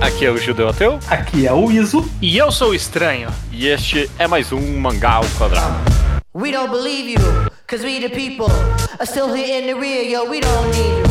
Aqui é o Judeu Ateu. Aqui é o Iso. E eu sou o Estranho. E este é mais um Mangá ao Quadrado. We don't believe you, cause we the people are still here in the rear, yo, we don't need you.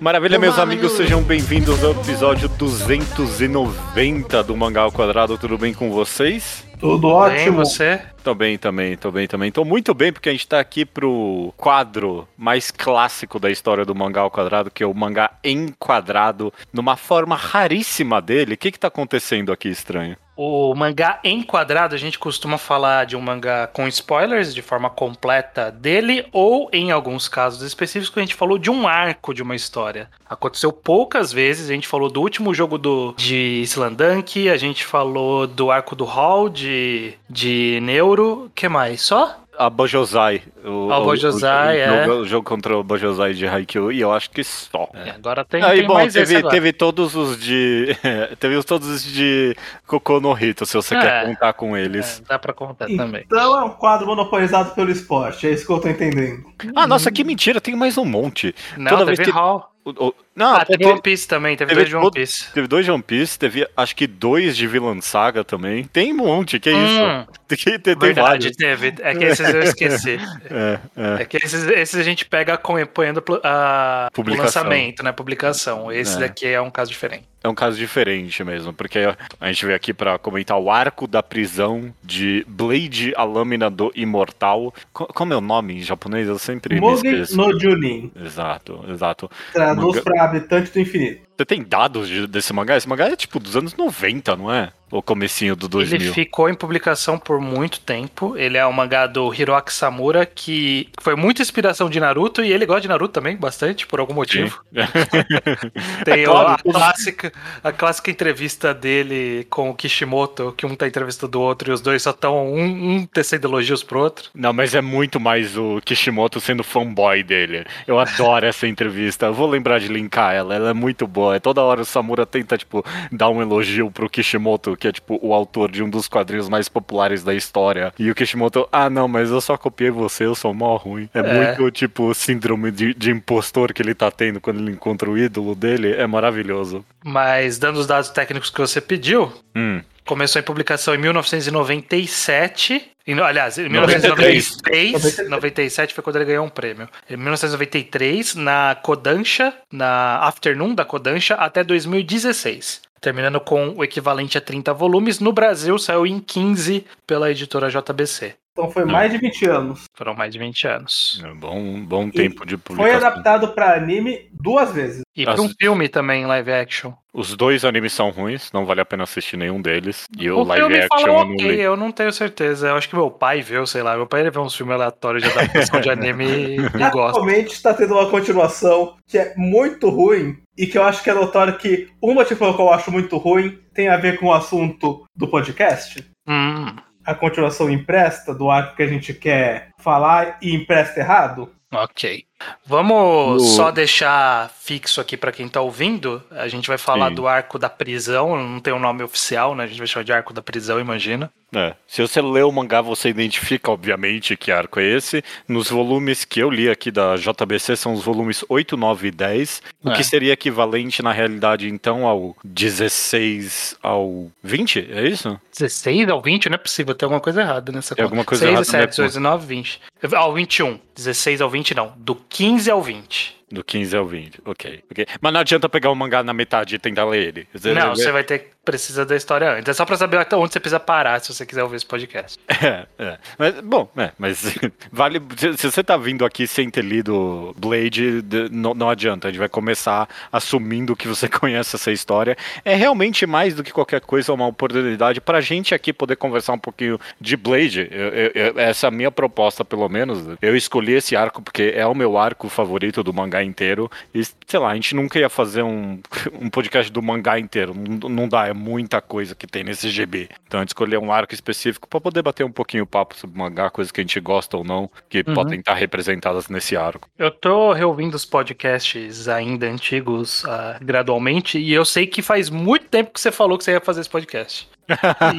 Maravilha, meus amigos, sejam bem-vindos ao episódio 290 do Mangá ao Quadrado. Tudo bem com vocês? Tudo Bem, ótimo. você? Tô bem também, tô bem também. Tô muito bem porque a gente tá aqui pro quadro mais clássico da história do mangá ao quadrado, que é o mangá enquadrado, numa forma raríssima dele. O que que tá acontecendo aqui, estranho? O mangá enquadrado, a gente costuma falar de um mangá com spoilers de forma completa dele, ou em alguns casos específicos, a gente falou de um arco de uma história. Aconteceu poucas vezes, a gente falou do último jogo do, de Slandunk, a gente falou do arco do Hall, de, de Neuro, que mais? Só? A Bojosai. O, A o- Bojosai, o, é. jogo, o jogo contra o Bojosai de Haikyuu, e eu acho que só. É, agora tem, Aí, tem bom, mais esse teve, agora. teve todos os de. teve os todos os de Cocô no Rito, se você É. quer contar com eles. É, dá pra contar também. Então é um quadro monopolizado pelo esporte, é isso que eu tô entendendo. Ah, nossa, que mentira, tem mais um monte. Não, Toda teve vez que- Hall. O- o- Não, Ah, teve One Piece também, teve, teve dois de One Piece. teve dois de One Piece, teve acho que dois de Villain Saga também. Tem um monte, que é isso? Hum, Tem, tem, tem verdade, teve. É que esses eu esqueci. É, é. É que esses, esses a gente pega acompanhando a, o lançamento, né? Publicação. Esse É. daqui é um caso diferente. É um caso diferente mesmo, porque a gente veio aqui pra comentar o arco da prisão de Blade, a lâmina do imortal. Co- Como é o nome em japonês? Eu sempre me Mugen esqueço. no Junin, Exato, exato. traduz Manga- pra habitante do infinito. Você tem dados de- desse mangá? Esse mangá é tipo dos anos 90, não é? Ou comecinho do 2000? Ele ficou em publicação por muito tempo. Ele é um mangá do Hiroaki Samura, que foi muita inspiração de Naruto, e ele gosta de Naruto também, bastante, por algum motivo. Tem É o- claro, a, clássica, a clássica entrevista dele com o Kishimoto, que um tá entrevistando o outro e os dois só estão um, um tecendo elogios pro outro. Não, mas é muito mais o Kishimoto sendo fanboy dele. Eu adoro essa entrevista. Eu vou lembrar de linkar ela, ela é muito boa. É toda hora o Samura tenta, tipo, dar um elogio pro Kishimoto, que é, tipo, o autor de um dos quadrinhos mais populares da história. E o Kishimoto, ah, não, mas eu só copiei você, eu sou mó ruim. É, É. muito, tipo, síndrome de, de impostor que ele tá tendo quando ele encontra o ídolo dele. É maravilhoso. Mas, dando os dados técnicos que você pediu, Hum. Começou em publicação em 1997. Em, aliás, em 93. 1993. 97 foi quando ele ganhou um prêmio. Em 1993, na Kodansha, na Afternoon da Kodansha, até 2016. Terminando com o equivalente a 30 volumes. No Brasil, saiu em 15 pela editora JBC. Então foi mais de 20 anos. Foram mais de 20 anos. É bom, bom tempo de Foi publicação. adaptado pra anime duas vezes. E para um filme também, live action. Os dois animes são ruins, não vale a pena assistir nenhum deles. E o, O live filme action eu não ok, li. eu não tenho certeza. Eu acho que meu pai viu, sei lá. Meu pai ele vê uns filmes aleatórios de adaptação de anime e e gosta. Atualmente está tendo uma continuação que é muito ruim e que eu acho que é notório que um motivo pelo qual eu acho muito ruim tem a ver com o assunto do podcast. Hum, A continuação empresta do arco que a gente quer falar e empresta errado. ok. Vamos No- só deixar fixo aqui pra quem tá ouvindo. A gente vai falar Sim. do arco da prisão. Não tem um nome oficial, né? A gente vai chamar de arco da prisão, imagina. É, Se você lê o mangá, você identifica, obviamente, que arco é esse. Nos volumes que eu li aqui da JBC são os volumes 8, 9 e 10. O É. que seria equivalente, na realidade, então, ao 16 ao 20? É isso? 16 ao 20, não é possível ter alguma coisa errada nessa Tem conta. alguma coisa 6, errada, 7, né, 18, 19, 20. Ao 21. 16 ao 20, não. Do 15 ao 20. Do 15 ao 20. Ok. ok. Mas não adianta pegar o mangá na metade e tentar ler ele. Você- Não, você vai ter que precisa da história antes. É só pra saber até onde você precisa parar se você quiser ouvir esse podcast. É, é. Mas, bom, é, mas vale. Se, se você tá vindo aqui sem ter lido Blade, de- não, não adianta. A gente vai começar assumindo que você conhece essa história. É realmente mais do que qualquer coisa uma oportunidade pra gente aqui poder conversar um pouquinho de Blade. Eu- eu- eu- essa é a minha proposta, pelo menos. Eu escolhi esse arco porque é o meu arco favorito do mangá inteiro. E, sei lá, a gente nunca ia fazer um, um podcast do mangá inteiro. Não, não dá, é muita coisa que tem nesse GB. Então a gente escolheu um arco específico pra poder bater um pouquinho o papo sobre mangá, coisas que a gente gosta ou não, que Uhum. podem estar representadas nesse arco. Eu tô reouvindo os podcasts ainda antigos ah, gradualmente e eu sei que faz muito tempo que você falou que você ia fazer esse podcast.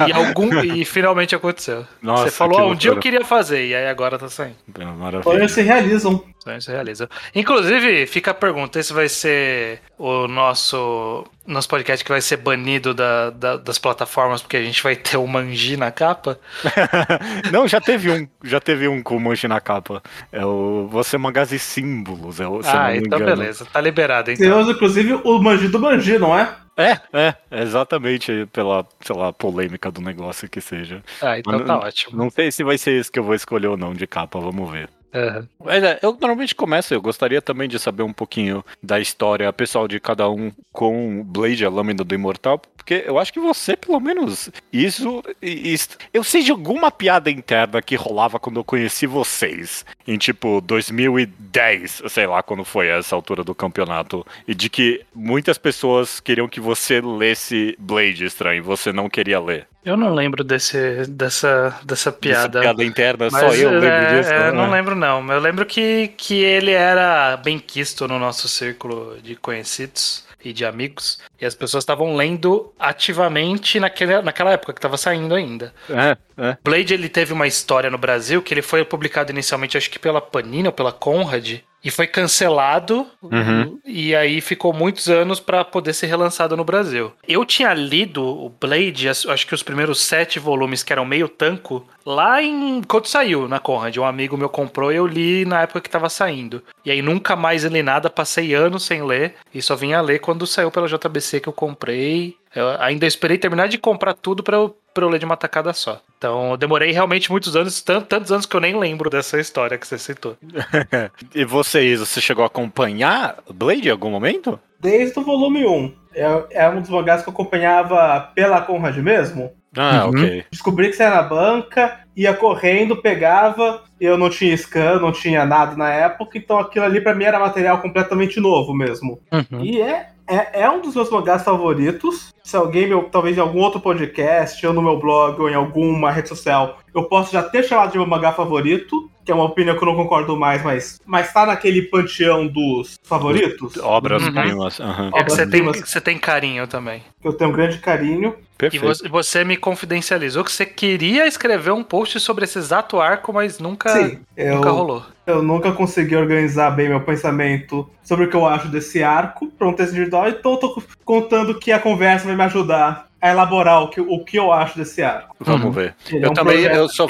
E, algum, e finalmente aconteceu. Nossa, Você falou, ah, um dia eu queria fazer, e aí agora tá saindo. Maravilha. Sonhos se realizam. Sonhos se realizam. Inclusive, fica a pergunta: esse vai ser o nosso, nosso podcast que vai ser banido da- da- das plataformas porque a gente vai ter o Manji na capa? Não, já teve um, já teve um com o Manji na capa. É o Você Mangás e Símbolos, é o, se eu não ah, me então engano. beleza. Tá liberado, então. Temos, inclusive, o Manji do Manji, não é? É, é, exatamente pela, sei lá, polêmica do negócio que seja. Ah, então Mas tá não- ótimo. Não sei se vai ser esse que eu vou escolher ou não de capa, vamos ver. Aham. Mas é, eu normalmente começo, eu gostaria também de saber um pouquinho da história pessoal de cada um com Blade, a lâmina do Imortal, porque eu acho que você, pelo menos, isso, isso. Eu sei de alguma piada interna que rolava quando eu conheci vocês, em tipo 2010, sei lá quando foi essa altura do campeonato, e de que muitas pessoas queriam que você lesse Blade estranho, você não queria ler. Eu não lembro desse, dessa, dessa piada. Essa piada interna, Mas, só eu lembro é, disso. é, né? não lembro, não. Eu lembro que, que ele era bem quisto no nosso círculo de conhecidos e de amigos. E as pessoas estavam lendo ativamente naquele, naquela época que estava saindo ainda. É, é. Blade ele teve uma história no Brasil que ele foi publicado inicialmente, acho que pela Panini ou pela Conrad. E foi cancelado, Uhum. e aí ficou muitos anos pra poder ser relançado no Brasil. Eu tinha lido o Blade, acho que os primeiros sete volumes, que eram meio tanco, lá em. quando saiu na Conrad. Um amigo meu comprou e eu li na época que tava saindo. E aí nunca mais li nada, passei anos sem ler, e só vim a ler quando saiu pela JBC que eu comprei. Eu ainda esperei terminar de comprar tudo pra eu, pra eu ler de uma tacada só. Então eu demorei realmente muitos anos, tan- tantos anos que eu nem lembro dessa história que você citou. E vocês, você chegou a acompanhar Blade em algum momento? Desde o volume 1. É, é um dos mangás que eu acompanhava pela Conrad mesmo. Ah, Uhum. ok. Descobri que saía na banca, ia correndo, pegava. Eu não tinha scan, não tinha nada na época, então aquilo ali pra mim era material completamente novo mesmo. E é, é, é um dos meus mangás favoritos. Se alguém, meu, talvez em algum outro podcast, ou no meu blog, ou em alguma rede social, eu posso já ter chamado de meu mangá favorito, que é uma opinião que eu não concordo mais, mas, mas tá naquele panteão dos favoritos, Obras Uhum. É que você tem, Obras-primas. você tem carinho também. eu tenho um grande carinho. E Perfeito. você, você me confidencializou que você queria escrever um post sobre esse exato arco, mas nunca, Sim, eu, nunca rolou. eu nunca consegui organizar bem meu pensamento sobre o que eu acho desse arco para um texto individual, então eu tô contando que a conversa vai me ajudar a elaborar o que, o que eu acho desse arco. Vamos Uhum. ver. Ele Eu é um também- eu só-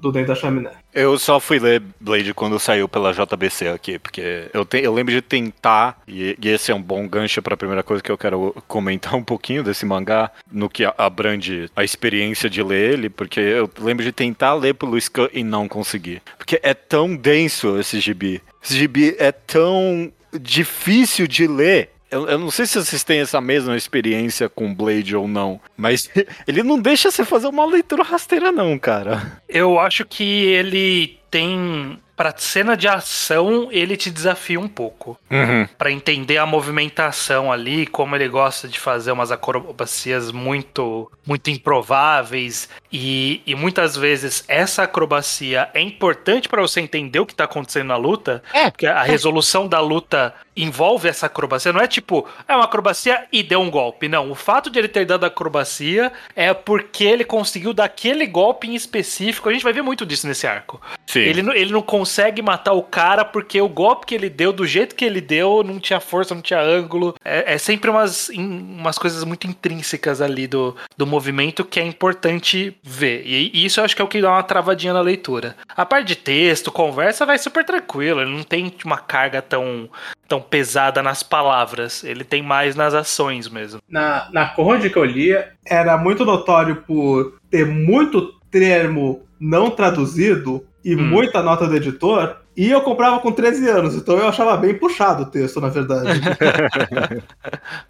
do Dentro da Chaminé. Eu só fui ler Blade quando saiu pela JBC aqui, porque eu, te- eu lembro de tentar, e, e esse é um bom gancho para a primeira coisa que eu quero comentar um pouquinho desse mangá, no que a- abrange a experiência de ler ele, porque eu lembro de tentar ler pelo Scan e não conseguir. Porque é tão denso esse gibi. Esse gibi é tão difícil de ler. Eu, eu não sei se vocês têm essa mesma experiência com Blade ou não, mas ele não deixa você fazer uma leitura rasteira, não, cara. Eu acho que ele tem. Pra cena de ação, ele te desafia um pouco. Uhum. Pra entender a movimentação ali, como ele gosta de fazer umas acrobacias muito muito improváveis e, e muitas vezes essa acrobacia é importante pra você entender o que tá acontecendo na luta, É. porque a resolução da luta envolve essa acrobacia, não é tipo, é uma acrobacia e deu um golpe, não, o fato de ele ter dado a acrobacia é porque ele conseguiu dar aquele golpe em específico, a gente vai ver muito disso nesse arco. Sim. Ele, não- ele não consegue matar o cara porque o golpe que ele deu, do jeito que ele deu, não tinha força, não tinha ângulo. É, é sempre umas, umas coisas muito intrínsecas ali do, do movimento que é importante ver. E, e isso eu acho que é o que dá uma travadinha na leitura. A parte de texto, conversa, vai super tranquilo. Ele não tem uma carga tão, tão pesada nas palavras. Ele tem mais nas ações mesmo. Na, na Conde que eu lia, era muito notório por ter muito termo não traduzido e Hum. muita nota do editor. E eu comprava com 13 anos, então eu achava bem puxado o texto, na verdade. É.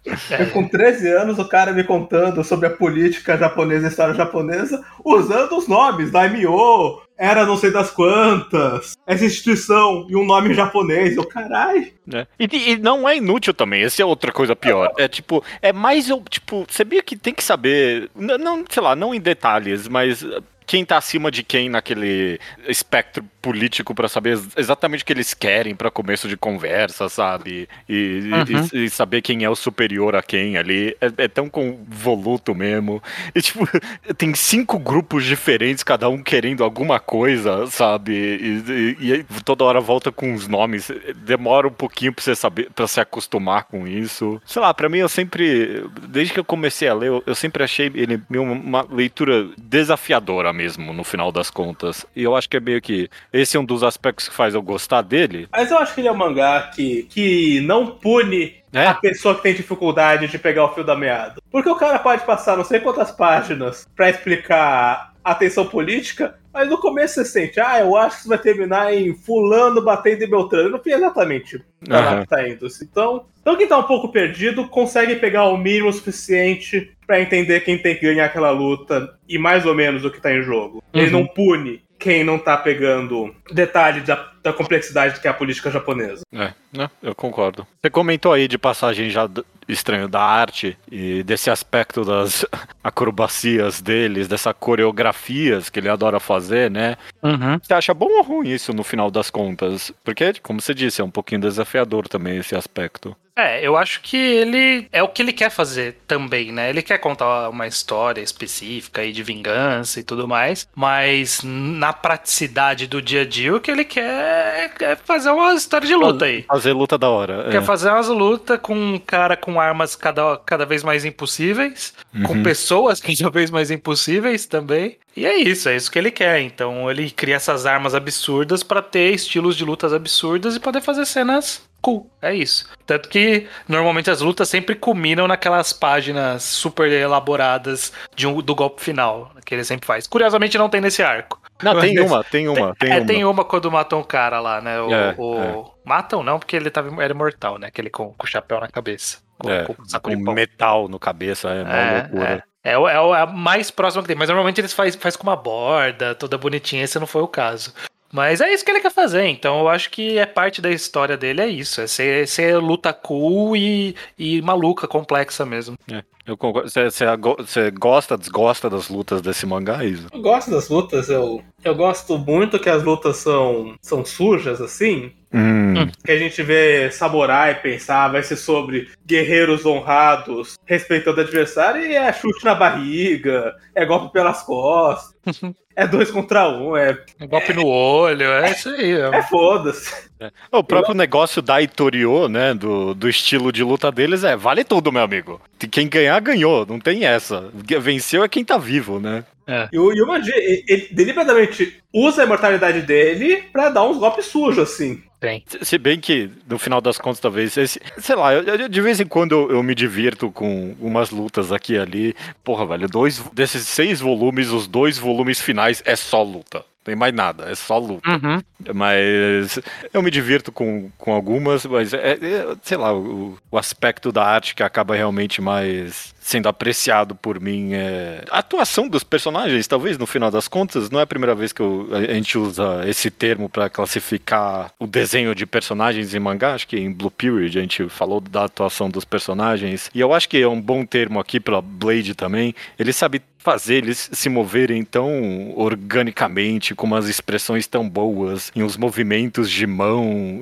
E com 13 anos, o cara me contando sobre a política japonesa e a história japonesa, usando os nomes, Daimyo, era não sei das quantas, essa instituição e um nome japonês. Eu, carai. né? E, e não é inútil também, essa é outra coisa pior. É tipo, é mais tipo, sabia que tem que saber, não, sei lá, não em detalhes, mas quem tá acima de quem naquele espectro político para saber exatamente o que eles querem para começo de conversa, sabe? E, uhum. e, e, saber quem é o superior a quem ali. É, é, tão convoluto mesmo. E, tipo, tem cinco grupos diferentes, cada um querendo alguma coisa, sabe? E, e, e toda hora volta com os nomes. Demora um pouquinho pra você saber, para se acostumar com isso. Sei lá, para mim eu sempre, desde que eu comecei a ler, eu, eu sempre achei ele uma leitura desafiadora mesmo, no final das contas. E eu acho que é meio que esse é um dos aspectos que faz eu gostar dele. Mas eu acho que ele é um mangá que, que não pune é? a pessoa que tem dificuldade de pegar o fio da meada. Porque o cara pode passar não sei quantas páginas para explicar a tensão política, mas no começo você sente, ah, eu acho que isso vai terminar em fulano batendo em Beltrano. Não foi exatamente uhum. lá que tá indo. Então, então quem tá um pouco perdido consegue pegar o mínimo suficiente para entender quem tem que ganhar aquela luta e mais ou menos o que tá em jogo. Uhum. Ele não pune quem não tá pegando detalhe da, da complexidade que é a política japonesa. É, né? Eu concordo. Você comentou aí de passagem já estranho da arte e desse aspecto das acrobacias deles, dessas coreografias que ele adora fazer, né? Uhum. Você acha bom ou ruim isso no final das contas? Porque, como você disse, é um pouquinho desafiador também esse aspecto. É, eu acho que ele é o que ele quer fazer também, né? Ele quer contar uma história específica aí de vingança e tudo mais, mas na praticidade do dia a dia o que ele quer é fazer uma história de luta aí. Fazer luta da hora. Quer é. fazer umas lutas com um cara com armas cada, cada vez mais impossíveis, uhum. com pessoas cada vez mais impossíveis também. E é isso, é isso que ele quer. Então ele cria essas armas absurdas para ter estilos de lutas absurdas e poder fazer cenas cool. É isso. Tanto que normalmente as lutas sempre culminam naquelas páginas super elaboradas de um, do golpe final que ele sempre faz. Curiosamente não tem nesse arco. Não, tem uma, tem uma, tem, é, uma. tem uma quando matam um cara lá, né? O, é, o... É. Matam não, porque ele tava, era imortal, né? Aquele com, com o chapéu na cabeça. Com, é, com, com metal no cabeça, é uma é, loucura. É, é, é, a mais próxima que tem, mas normalmente eles faz, faz com uma borda, toda bonitinha, esse não foi o caso. Mas é isso que ele quer fazer, então eu acho que é parte da história dele, é isso. É ser, ser luta cool e, e maluca, complexa mesmo. É, eu concordo. Você gosta, desgosta das lutas desse mangá, Isa? Eu gosto das lutas, eu, eu gosto muito que as lutas são, são sujas, assim. Hum. Que a gente vê samurai pensar, vai ser sobre guerreiros honrados respeitando o adversário e é chute na barriga, é golpe pelas costas. é dois contra um, é. é golpe é, no olho, é isso aí. É, é foda-se. É. O próprio Eu... negócio da Itorio, né, do, do estilo de luta deles é vale tudo, meu amigo. Quem ganhar, ganhou, não tem essa. Venceu é quem tá vivo, né? É. E o Yumanji, ele deliberadamente usa a imortalidade dele pra dar uns golpes sujos, assim. Tem. Se bem que, no final das contas, talvez, esse, sei lá, eu, eu, de vez em quando eu, eu, me divirto com umas lutas aqui e ali. Porra, velho, dois desses seis volumes, os dois volumes finais é só luta tem mais nada, é só luta. Uhum. Mas eu me divirto com, com algumas, mas é, é sei lá, o, o, aspecto da arte que acaba realmente mais sendo apreciado por mim é a atuação dos personagens, talvez no final das contas, não é a primeira vez que eu, a gente usa esse termo para classificar o desenho de personagens em mangá, acho que em Blue Period a gente falou da atuação dos personagens, e eu acho que é um bom termo aqui para Blade também. Ele sabe fazer eles se moverem tão organicamente, com umas expressões tão boas, em uns movimentos de mão,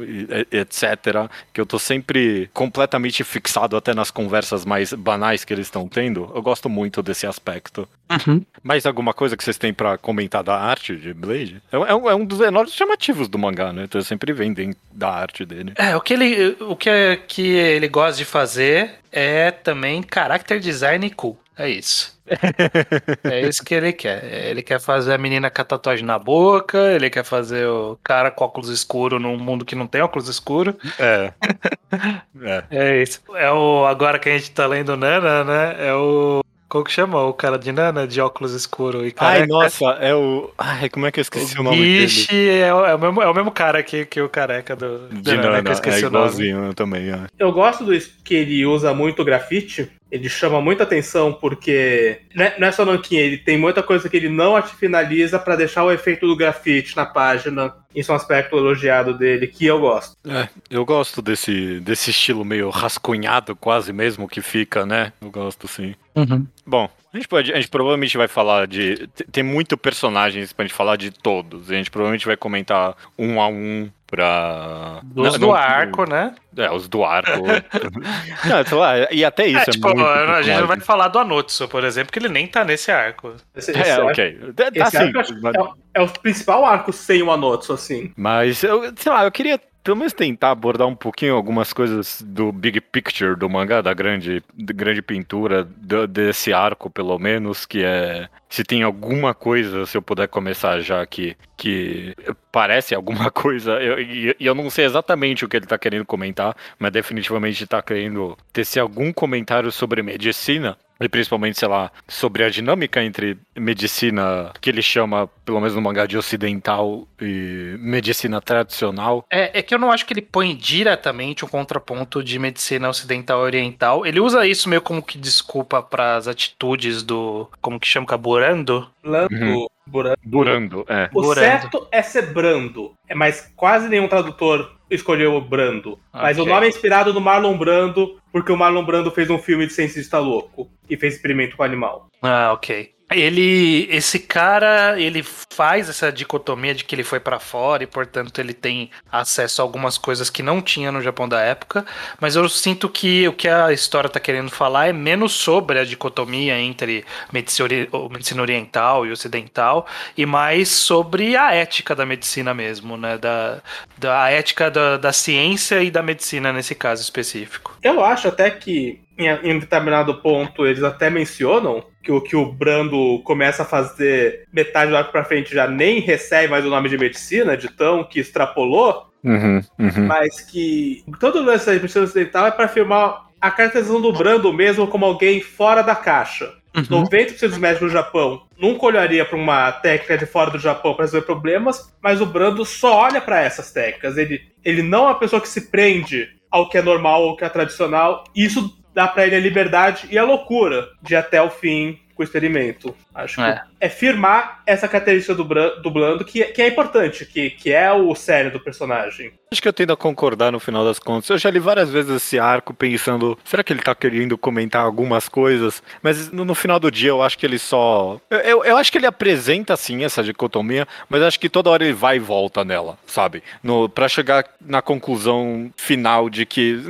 etc., que eu tô sempre completamente fixado até nas conversas mais banais que eles estão tendo. Eu gosto muito desse aspecto. Uhum. Mais alguma coisa que vocês têm para comentar da arte de Blade? É, é, um, é, um, dos enormes chamativos do mangá, né? Então sempre vendem da arte dele. É, o que ele, o que, é, que ele gosta de fazer é também character design cool. É isso. é isso que ele quer. Ele quer fazer a menina com a tatuagem na boca, ele quer fazer o cara com óculos escuro num mundo que não tem óculos escuro. É. é. é isso. É o agora que a gente tá lendo Nana, né? É o como que chama o cara de Nana de óculos escuro e careca? Ai, nossa, é o. Ai, como é que eu esqueci o, o nome Ixi, dele? É, o, é, o mesmo, é o mesmo cara que, que o careca do. De Nana, Nana que eu esqueci é igualzinho o nome. também. É. Eu gosto do que ele usa muito grafite. Ele chama muita atenção porque né, não é só ele tem muita coisa que ele não finaliza para deixar o efeito do grafite na página. Isso é um aspecto elogiado dele que eu gosto. É, eu gosto desse, desse estilo meio rascunhado quase mesmo que fica, né? Eu gosto sim. Uhum. Bom, A gente, pode, a gente provavelmente vai falar de. Tem muito personagens pra gente falar de todos. A gente provavelmente vai comentar um a um pra. Os não, do não, arco, né? É, os do arco. não, sei lá, e até isso é, é tipo, muito A gente não vai falar do Anotsu, por exemplo, que ele nem tá nesse arco. Esse, esse é, ok. Tá assim, mas... é, é, o principal arco sem o Anotsu, assim. Mas, eu, sei lá, eu queria pelo menos tentar abordar um pouquinho algumas coisas do big picture do mangá, da grande, da grande pintura do, desse arco, pelo menos, que é se tem alguma coisa, se eu puder começar já aqui, que parece alguma coisa, e eu, eu, não sei exatamente o que ele tá querendo comentar, mas definitivamente tá querendo ter algum comentário sobre medicina, e principalmente, sei lá, sobre a dinâmica entre medicina, que ele chama, pelo menos no mangá de ocidental, e medicina tradicional. É, é que eu não acho que ele põe diretamente o um contraponto de medicina ocidental e oriental. Ele usa isso meio como que desculpa para as atitudes do. Como que chama? Burando? Lando. Uhum. Burando. Burando, é. O Burando. certo é ser brando, é, mas quase nenhum tradutor escolheu o Brando. Okay. Mas o nome é inspirado no Marlon Brando, porque o Marlon Brando fez um filme de cientista louco e fez experimento com animal. Ah, ok. Ele, esse cara, ele faz essa dicotomia de que ele foi para fora e, portanto, ele tem acesso a algumas coisas que não tinha no Japão da época. Mas eu sinto que o que a história tá querendo falar é menos sobre a dicotomia entre medicina oriental e ocidental e mais sobre a ética da medicina mesmo, né? Da, da ética da, da ciência e da medicina nesse caso específico. Eu acho até que em, em determinado ponto eles até mencionam que o que o Brando começa a fazer metade do arco pra frente já nem recebe mais o nome de medicina, de tão que extrapolou, uhum, uhum. mas que todo o lance da medicina ocidental é para afirmar a caracterização do Brando mesmo como alguém fora da caixa. Uhum. 90% dos médicos do Japão nunca olharia para uma técnica de fora do Japão para resolver problemas, mas o Brando só olha para essas técnicas. Ele, ele não é uma pessoa que se prende ao que é normal ou que é tradicional. Isso dá para ele a liberdade e a loucura de até o fim com o experimento. Acho é. que é firmar essa característica do, do Blando que, que é importante, que, que é o sério do personagem. Acho que eu tendo a concordar no final das contas. Eu já li várias vezes esse arco pensando, será que ele tá querendo comentar algumas coisas? Mas no, no final do dia eu acho que ele só. Eu, eu, eu, acho que ele apresenta sim essa dicotomia, mas acho que toda hora ele vai e volta nela, sabe? No, pra chegar na conclusão final de que.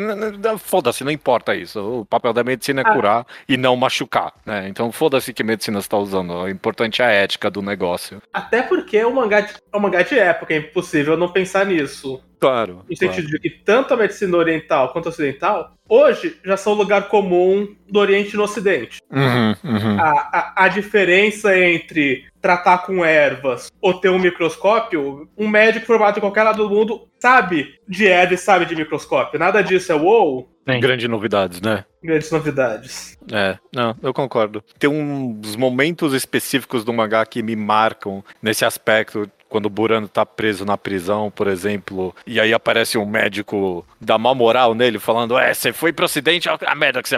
Foda-se, não importa isso. O papel da medicina é ah. curar e não machucar, né? Então foda-se que medicina está usando. O importante é a ética do negócio. Até porque é um mangá de, é um mangá de época, é impossível não pensar nisso. Claro. No sentido claro. de que tanto a medicina oriental quanto a ocidental, hoje já são lugar comum do Oriente e no Ocidente. Uhum, uhum. A, a, a, diferença entre tratar com ervas ou ter um microscópio, um médico formado em qualquer lado do mundo sabe de erva e sabe de microscópio. Nada disso é wow. Grandes novidades, né? Grandes novidades. É, não, eu concordo. Tem uns momentos específicos do mangá que me marcam nesse aspecto quando o Burano tá preso na prisão, por exemplo, e aí aparece um médico da mal moral nele, falando: É, você foi pro ocidente, a merda que você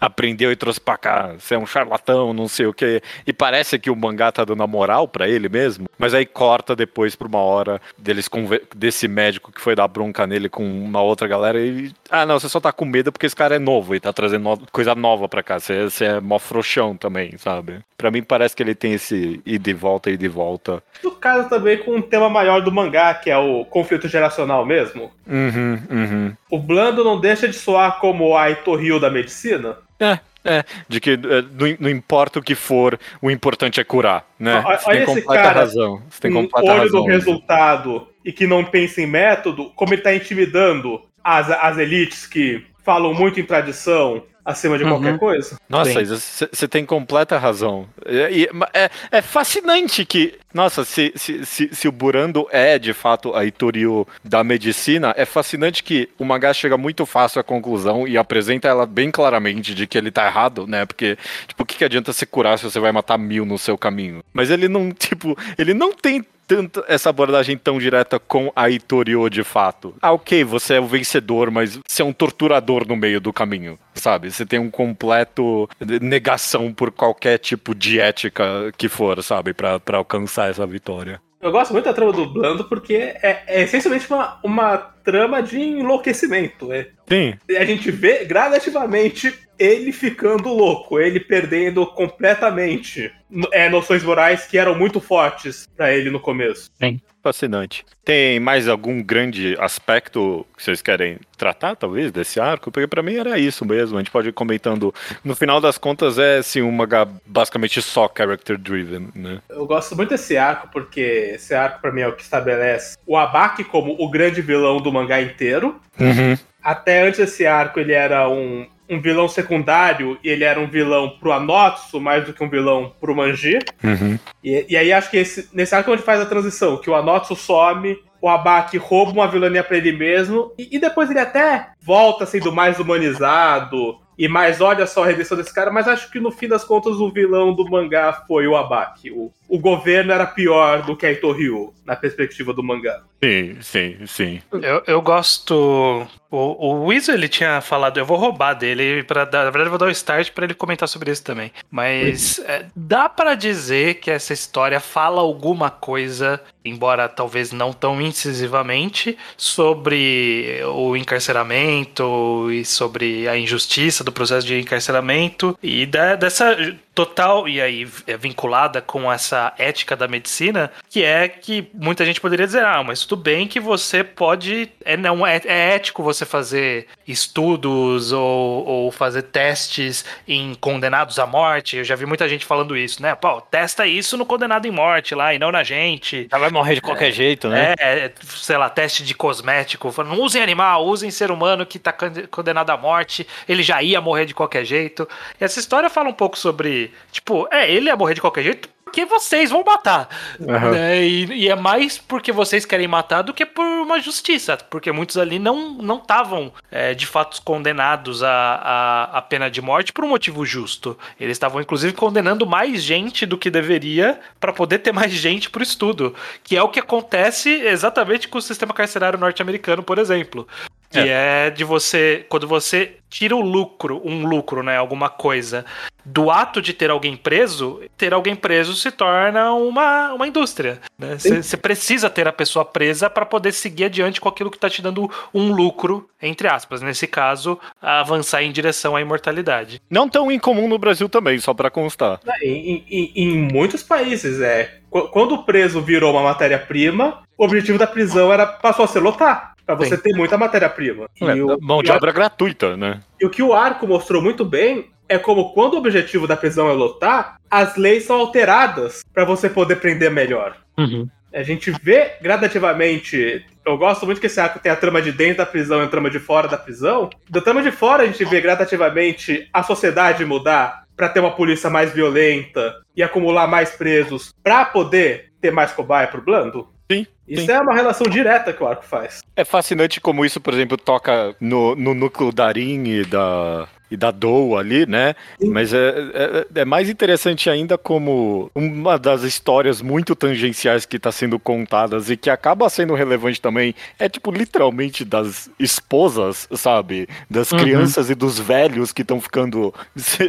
aprendeu e trouxe pra cá, você é um charlatão, não sei o quê. E parece que o mangá tá dando a moral pra ele mesmo, mas aí corta depois pra uma hora deles desse médico que foi dar bronca nele com uma outra galera e. Ah, não, você só tá com medo porque esse cara é novo e tá trazendo no coisa nova pra cá. Você, você é mó frouxão também, sabe? Pra mim parece que ele tem esse ir de volta, ir de volta. No caso casa também com um tema maior do mangá, que é o conflito geracional mesmo. Uhum, uhum. O Blando não deixa de soar como a Rio da medicina. É, é, de que é, não, não, importa o que for, o importante é curar, né? Olha, Você tem completa cara, razão. Você tem completa olho razão. do resultado e que não pensa em método, como ele tá intimidando as, as elites que falam muito em tradição, acima de uhum. qualquer coisa. Nossa, você tem completa razão. É, é, é, fascinante que, nossa, se, se, se, se, o Burando é de fato a Itorio da medicina, é fascinante que o mangá chega muito fácil à conclusão e apresenta ela bem claramente de que ele tá errado, né? Porque, tipo, o que, que adianta você curar se você vai matar mil no seu caminho? Mas ele não, tipo, ele não tem tanto essa abordagem tão direta com a Itorio de fato. Ah, ok, você é o vencedor, mas você é um torturador no meio do caminho, sabe? Você tem um completo negação por qualquer tipo de ética que for, sabe? para alcançar essa vitória. Eu gosto muito da trama do Blando porque é, é essencialmente uma, uma trama de enlouquecimento. É. Sim. A gente vê gradativamente ele ficando louco, ele perdendo completamente é, noções morais que eram muito fortes para ele no começo. Sim. Fascinante. Tem mais algum grande aspecto que vocês querem tratar, talvez, desse arco? Porque para mim era isso mesmo. A gente pode ir comentando. No final das contas, é assim, uma basicamente só character driven, né? Eu gosto muito desse arco, porque esse arco, para mim, é o que estabelece o Abaki como o grande vilão do mangá inteiro. Uhum. Até antes desse arco, ele era um um vilão secundário e ele era um vilão pro Anotsu mais do que um vilão pro Manji. Uhum. E, e, aí acho que esse, nesse arco é onde faz a transição, que o Anotsu some, o Abaki rouba uma vilania para ele mesmo, e, e, depois ele até volta sendo mais humanizado, e mais olha só a redenção desse cara, mas acho que no fim das contas o vilão do mangá foi o Abaki. O, o governo era pior do que a Itoryu, na perspectiva do mangá. Sim, sim, sim. Eu, eu gosto. O, o Weasel ele tinha falado, eu vou roubar dele, pra, na verdade eu vou dar o start para ele comentar sobre isso também. Mas é, dá para dizer que essa história fala alguma coisa, embora talvez não tão incisivamente, sobre o encarceramento e sobre a injustiça do processo de encarceramento e da, dessa total, e aí é vinculada com essa ética da medicina, que é que muita gente poderia dizer, ah, mas tudo bem que você pode, é, não, é, é ético você fazer estudos ou, ou fazer testes em condenados à morte, eu já vi muita gente falando isso, né, pô, testa isso no condenado em morte lá, e não na gente. Já vai morrer de qualquer é, jeito, né? É, sei lá, teste de cosmético, não usem animal, usem ser humano que tá condenado à morte, ele já ia morrer de qualquer jeito. E essa história fala um pouco sobre Tipo, é, ele ia morrer de qualquer jeito porque vocês vão matar. Uhum. Né? E, e, é mais porque vocês querem matar do que por uma justiça. Porque muitos ali não estavam, é, de fato, condenados à, à, à, pena de morte por um motivo justo. Eles estavam, inclusive, condenando mais gente do que deveria para poder ter mais gente para o estudo. Que é o que acontece exatamente com o sistema carcerário norte-americano, por exemplo. Que é. é. de você, quando você tira o lucro, um lucro, né, alguma coisa, do ato de ter alguém preso, ter alguém preso se torna uma, uma indústria. Você né? precisa ter a pessoa presa para poder seguir adiante com aquilo que está te dando um lucro, entre aspas. Nesse caso, avançar em direção à imortalidade. Não tão incomum no Brasil também, só para constar. Em, em, em muitos países, é. Quando o preso virou uma matéria-prima, o objetivo da prisão era passou a ser lotar. Pra você Sim. ter muita matéria-prima. É, mão de obra arco, gratuita, né? E o que o arco mostrou muito bem é como quando o objetivo da prisão é lotar, as leis são alteradas para você poder prender melhor. Uhum. A gente vê gradativamente. Eu gosto muito que esse arco tem a trama de dentro da prisão e a trama de fora da prisão. Da trama de fora, a gente vê gradativamente a sociedade mudar para ter uma polícia mais violenta e acumular mais presos para poder ter mais cobaia pro Blando. Sim. Isso Sim. é uma relação direta que o arco faz. É fascinante como isso, por exemplo, toca no, no núcleo da Rin e da, e da Dou ali, né? Sim. Mas é, é, é, mais interessante ainda como uma das histórias muito tangenciais que está sendo contadas e que acaba sendo relevante também é, tipo, literalmente das esposas, sabe? Das uhum. crianças e dos velhos que estão ficando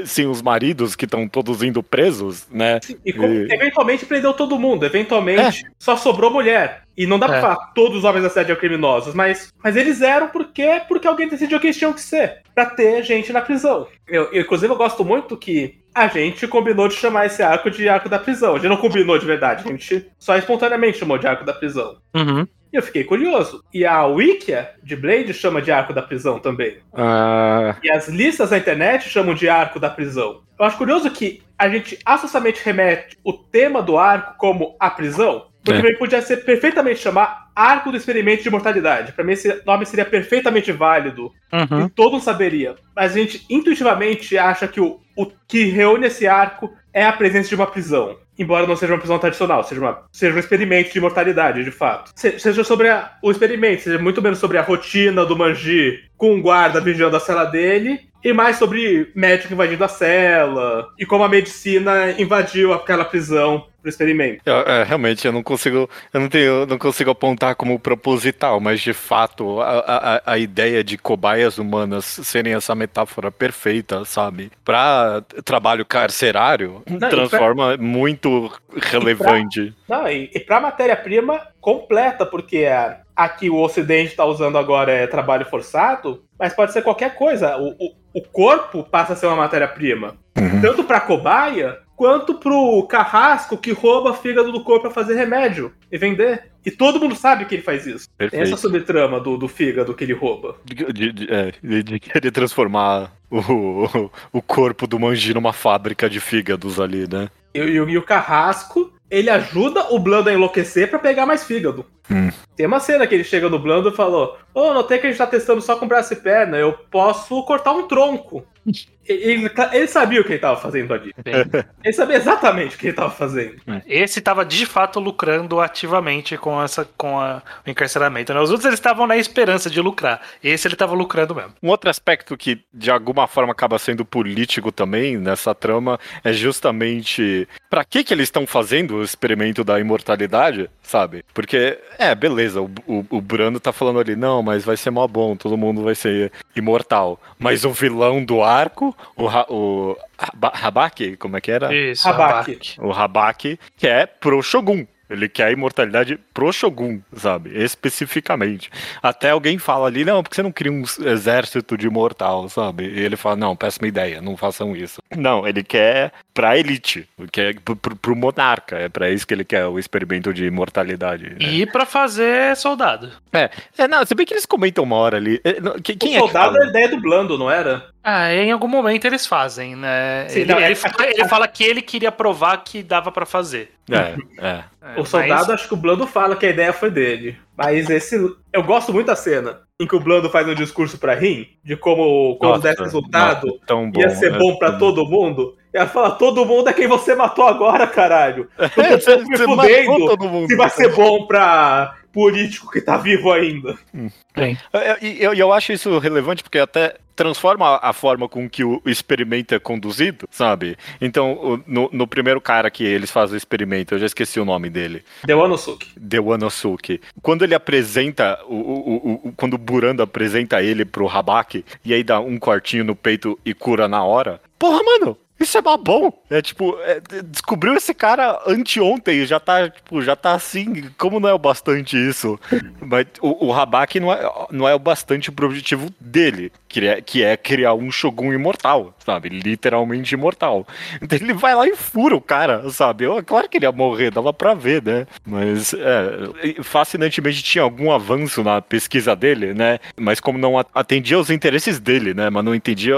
sem os maridos, que estão todos indo presos, né? Sim, e, e, eventualmente prendeu todo mundo, eventualmente é. só sobrou mulher. E não dá pra é. falar todos os homens da cidade eram criminosos, mas, mas eles eram porque, porque alguém decidiu que eles tinham que ser. Pra ter gente na prisão. Eu, eu, inclusive, eu gosto muito que a gente combinou de chamar esse arco de arco da prisão. A gente não combinou de verdade, a gente só espontaneamente chamou de arco da prisão. Uhum. E eu fiquei curioso. E a Wikia de Blade chama de arco da prisão também. Uh... E as listas na internet chamam de arco da prisão. Eu acho curioso que a gente associadamente remete o tema do arco como a prisão, porque é. também podia ser perfeitamente chamar Arco do Experimento de Mortalidade. Para mim, esse nome seria perfeitamente válido. Uhum. E todo mundo saberia. Mas a gente intuitivamente acha que o, o que reúne esse arco é a presença de uma prisão. Embora não seja uma prisão tradicional, seja, uma, seja um experimento de mortalidade, de fato. Se, seja sobre a, o experimento, seja muito menos sobre a rotina do Manji com um guarda vigiando a cela dele, e mais sobre médico invadindo a cela, e como a medicina invadiu aquela prisão pro experimento. Eu, é, realmente, eu não consigo. Eu não tenho. não consigo apontar como proposital, mas de fato, a, a, a ideia de cobaias humanas serem essa metáfora perfeita, sabe? Pra trabalho carcerário, não, transforma pra... muito relevante. E pra... Não, e, e pra matéria-prima completa, porque a, aqui o Ocidente está usando agora é trabalho forçado, mas pode ser qualquer coisa. O, o, o corpo passa a ser uma matéria-prima. Uhum. Tanto para cobaia, quanto pro carrasco que rouba fígado do corpo para fazer remédio e vender. E todo mundo sabe que ele faz isso. Perfeito. Essa subtrama do, do fígado que ele rouba. De, de, é, de querer transformar o, o corpo do Manji numa fábrica de fígados ali, né? E, e, e o carrasco ele ajuda o Blando a enlouquecer para pegar mais fígado. Hum. Tem uma cena que ele chega no Blando e falou: Ô, oh, notei que a gente tá testando só com braço e perna, eu posso cortar um tronco. Ele, ele, sabia o que ele estava fazendo ali. Bem. Ele sabia exatamente o que ele estava fazendo. É. Esse estava de fato lucrando ativamente com, essa, com a, o encarceramento. Né? Os outros eles estavam na esperança de lucrar. Esse ele estava lucrando mesmo. Um outro aspecto que de alguma forma acaba sendo político também nessa trama é justamente para que que eles estão fazendo o experimento da imortalidade, sabe? Porque é beleza, o, o, o Brando tá falando ali não, mas vai ser mó bom, todo mundo vai ser imortal. Mas o vilão do arco o, o Habaki, como é que era? Isso, Habaki. O Habaki, que é pro Shogun. Ele quer a imortalidade pro Shogun, sabe? Especificamente. Até alguém fala ali, não, porque você não cria um exército de imortal, sabe? E ele fala, não, péssima ideia, não façam isso. Não, ele quer pra elite, quer pro, pro monarca, é pra isso que ele quer o experimento de imortalidade. Né? E pra fazer soldado. É, é não, se bem que eles comentam uma hora ali. É, quem o é soldado é a ideia do Blando, não era? Ah, em algum momento eles fazem, né? Sim, ele, não, ele, é, fala, ele, fala, que ele queria provar que dava para fazer. É, é. é o soldado, mas... acho que o Blando fala que a ideia foi dele. Mas esse. Eu gosto muito da cena em que o Blando faz um discurso pra Rim, de como quando nossa, der resultado nossa, bom, ia ser bom para todo mundo. E ela fala, todo mundo é quem você matou agora, caralho. Eu tô me fudendo se vai ser bom pra político que tá vivo ainda. Hum. E eu, eu, eu, acho isso relevante porque até transforma a forma com que o experimento é conduzido, sabe? Então, no, no primeiro cara que eles fazem o experimento, eu já esqueci o nome dele. Dewanosuke. Dewanosuke. Quando ele apresenta, o, o, o, quando o Buranda apresenta ele pro Habaki, e aí dá um cortinho no peito e cura na hora, porra, mano, isso é bom. É tipo, é, descobriu esse cara anteontem, já tá, tipo, já tá assim, como não é o bastante isso? Mas o, o Habaki não é, não é o bastante pro objetivo dele, que é, que é criar um Shogun imortal, sabe? Literalmente imortal. Então ele vai lá e fura o cara, sabe? Eu, claro que ele ia morrer, dava pra ver, né? Mas, é, fascinantemente tinha algum avanço na pesquisa dele, né? Mas como não atendia os interesses dele, né? Mas não entendia,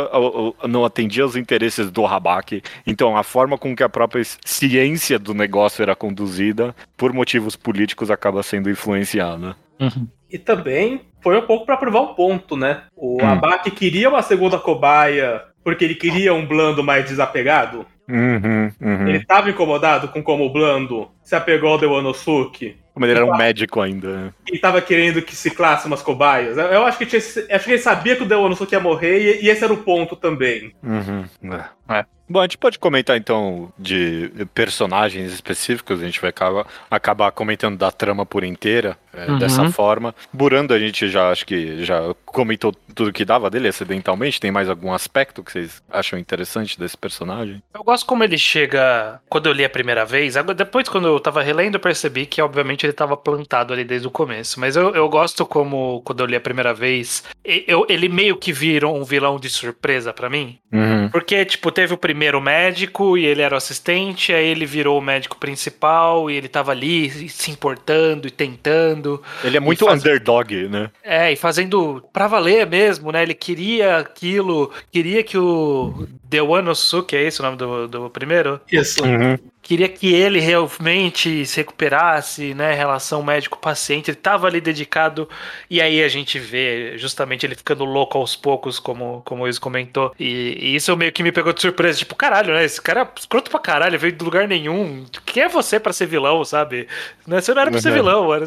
não atendia os interesses do Habaki então, a forma com que a própria ciência do negócio era conduzida, por motivos políticos, acaba sendo influenciada. Uhum. E também foi um pouco para provar um ponto, né? O hum. Abaque queria uma segunda cobaia porque ele queria um blando mais desapegado. Uhum, uhum. Ele estava incomodado com como o blando se apegou ao Dewanosuke. Como ele era um médico ainda. Né? E tava querendo que ciclasse umas cobaias. Eu acho que, tinha, acho que ele sabia que o Dewanosuke ia morrer e, e, esse era o ponto também. Uhum. É. é. Bom, a gente pode comentar então de personagens específicos, a gente vai acabar, acabar comentando da trama por inteira é, uhum. dessa forma. Burando a gente já acho que já comentou tudo que dava dele acidentalmente. Tem mais algum aspecto que vocês acham interessante desse personagem? Eu gosto como ele chega. Quando eu li a primeira vez, depois quando eu tava relendo, eu percebi que obviamente ele tava plantado ali desde o começo. Mas eu, eu gosto como quando eu li a primeira vez, eu, ele meio que virou um vilão de surpresa para mim. Uhum. Porque, tipo, teve o primeiro médico e ele era o assistente, aí ele virou o médico principal e ele tava ali se importando e tentando. Ele é muito faz... underdog, né? É, e fazendo pra valer mesmo, né? Ele queria aquilo, queria que o Dewanosuke, é esse o nome do, do primeiro? Isso. Uhum queria que ele realmente se recuperasse, né? Relação médico-paciente, ele estava ali dedicado, e aí a gente vê justamente ele ficando louco aos poucos, como, como o Luiz comentou. E, e, isso meio que me pegou de surpresa, tipo, caralho, né? Esse cara é escroto pra caralho, veio de lugar nenhum. Quem é você para ser vilão, sabe? Né, você não era pra ser uhum. vilão, era,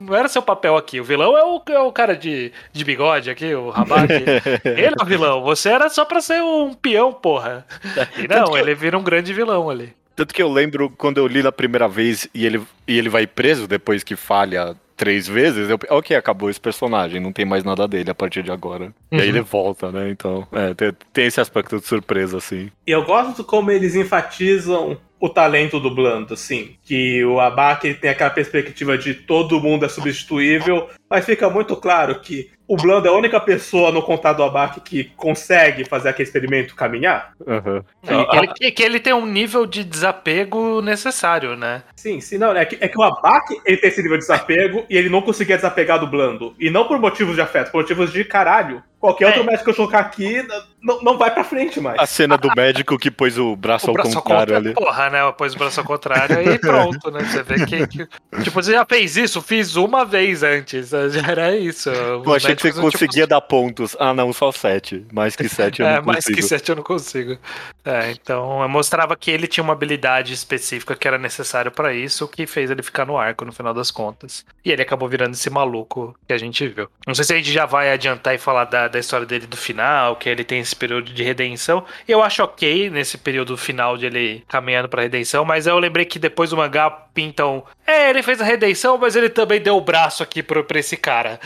não era seu papel aqui. O vilão é o, é o cara de, de bigode aqui, o Rabat. ele é o vilão, você era só pra ser um peão, porra. E não, ele vira um grande vilão ali. Tanto que eu lembro quando eu li na primeira vez e ele, e ele vai preso depois que falha três vezes, eu, ok, acabou esse personagem, não tem mais nada dele a partir de agora. Uhum. E aí uhum. ele volta, né? Então, é, tem, tem, esse aspecto de surpresa, assim. E eu gosto como eles enfatizam o talento do Blando, assim. Que o Abaque tem aquela perspectiva de todo mundo é substituível, mas fica muito claro que o Blando é a única pessoa no contato do Abaque que consegue fazer aquele experimento caminhar. Uhum. que, ele, que, ele, tem um nível de desapego necessário, né? Sim, sim, não, é que, é que o Abaque ele tem esse nível de desapego e ele não conseguia desapegar do Blando. E não por motivos de afeto, por motivos de caralho. Qualquer é. outro médico que eu colocar aqui não, não vai pra frente mais. A cena do médico que pôs o braço o ao braço contrário ali. Porra, né? Pôs o braço ao contrário e pronto, né? Você vê que, que, Tipo, você já fez isso? Fiz uma vez antes. Já era isso. Eu achei que você conseguia tipo... dar pontos. Ah, não, só sete. Mais que sete eu é, não consigo. mais que sete eu não consigo. É, então mostrava que ele tinha uma habilidade específica que era necessário para isso, que fez ele ficar no arco no final das contas. E ele acabou virando esse maluco que a gente viu. Não sei se a gente já vai adiantar e falar da, da história dele do final, que ele tem esse período de redenção. Eu acho ok nesse período final de ele caminhando pra redenção, mas eu lembrei que depois do mangá pintam. É, ele fez a redenção, mas ele também deu o braço aqui pra, pra esse cara.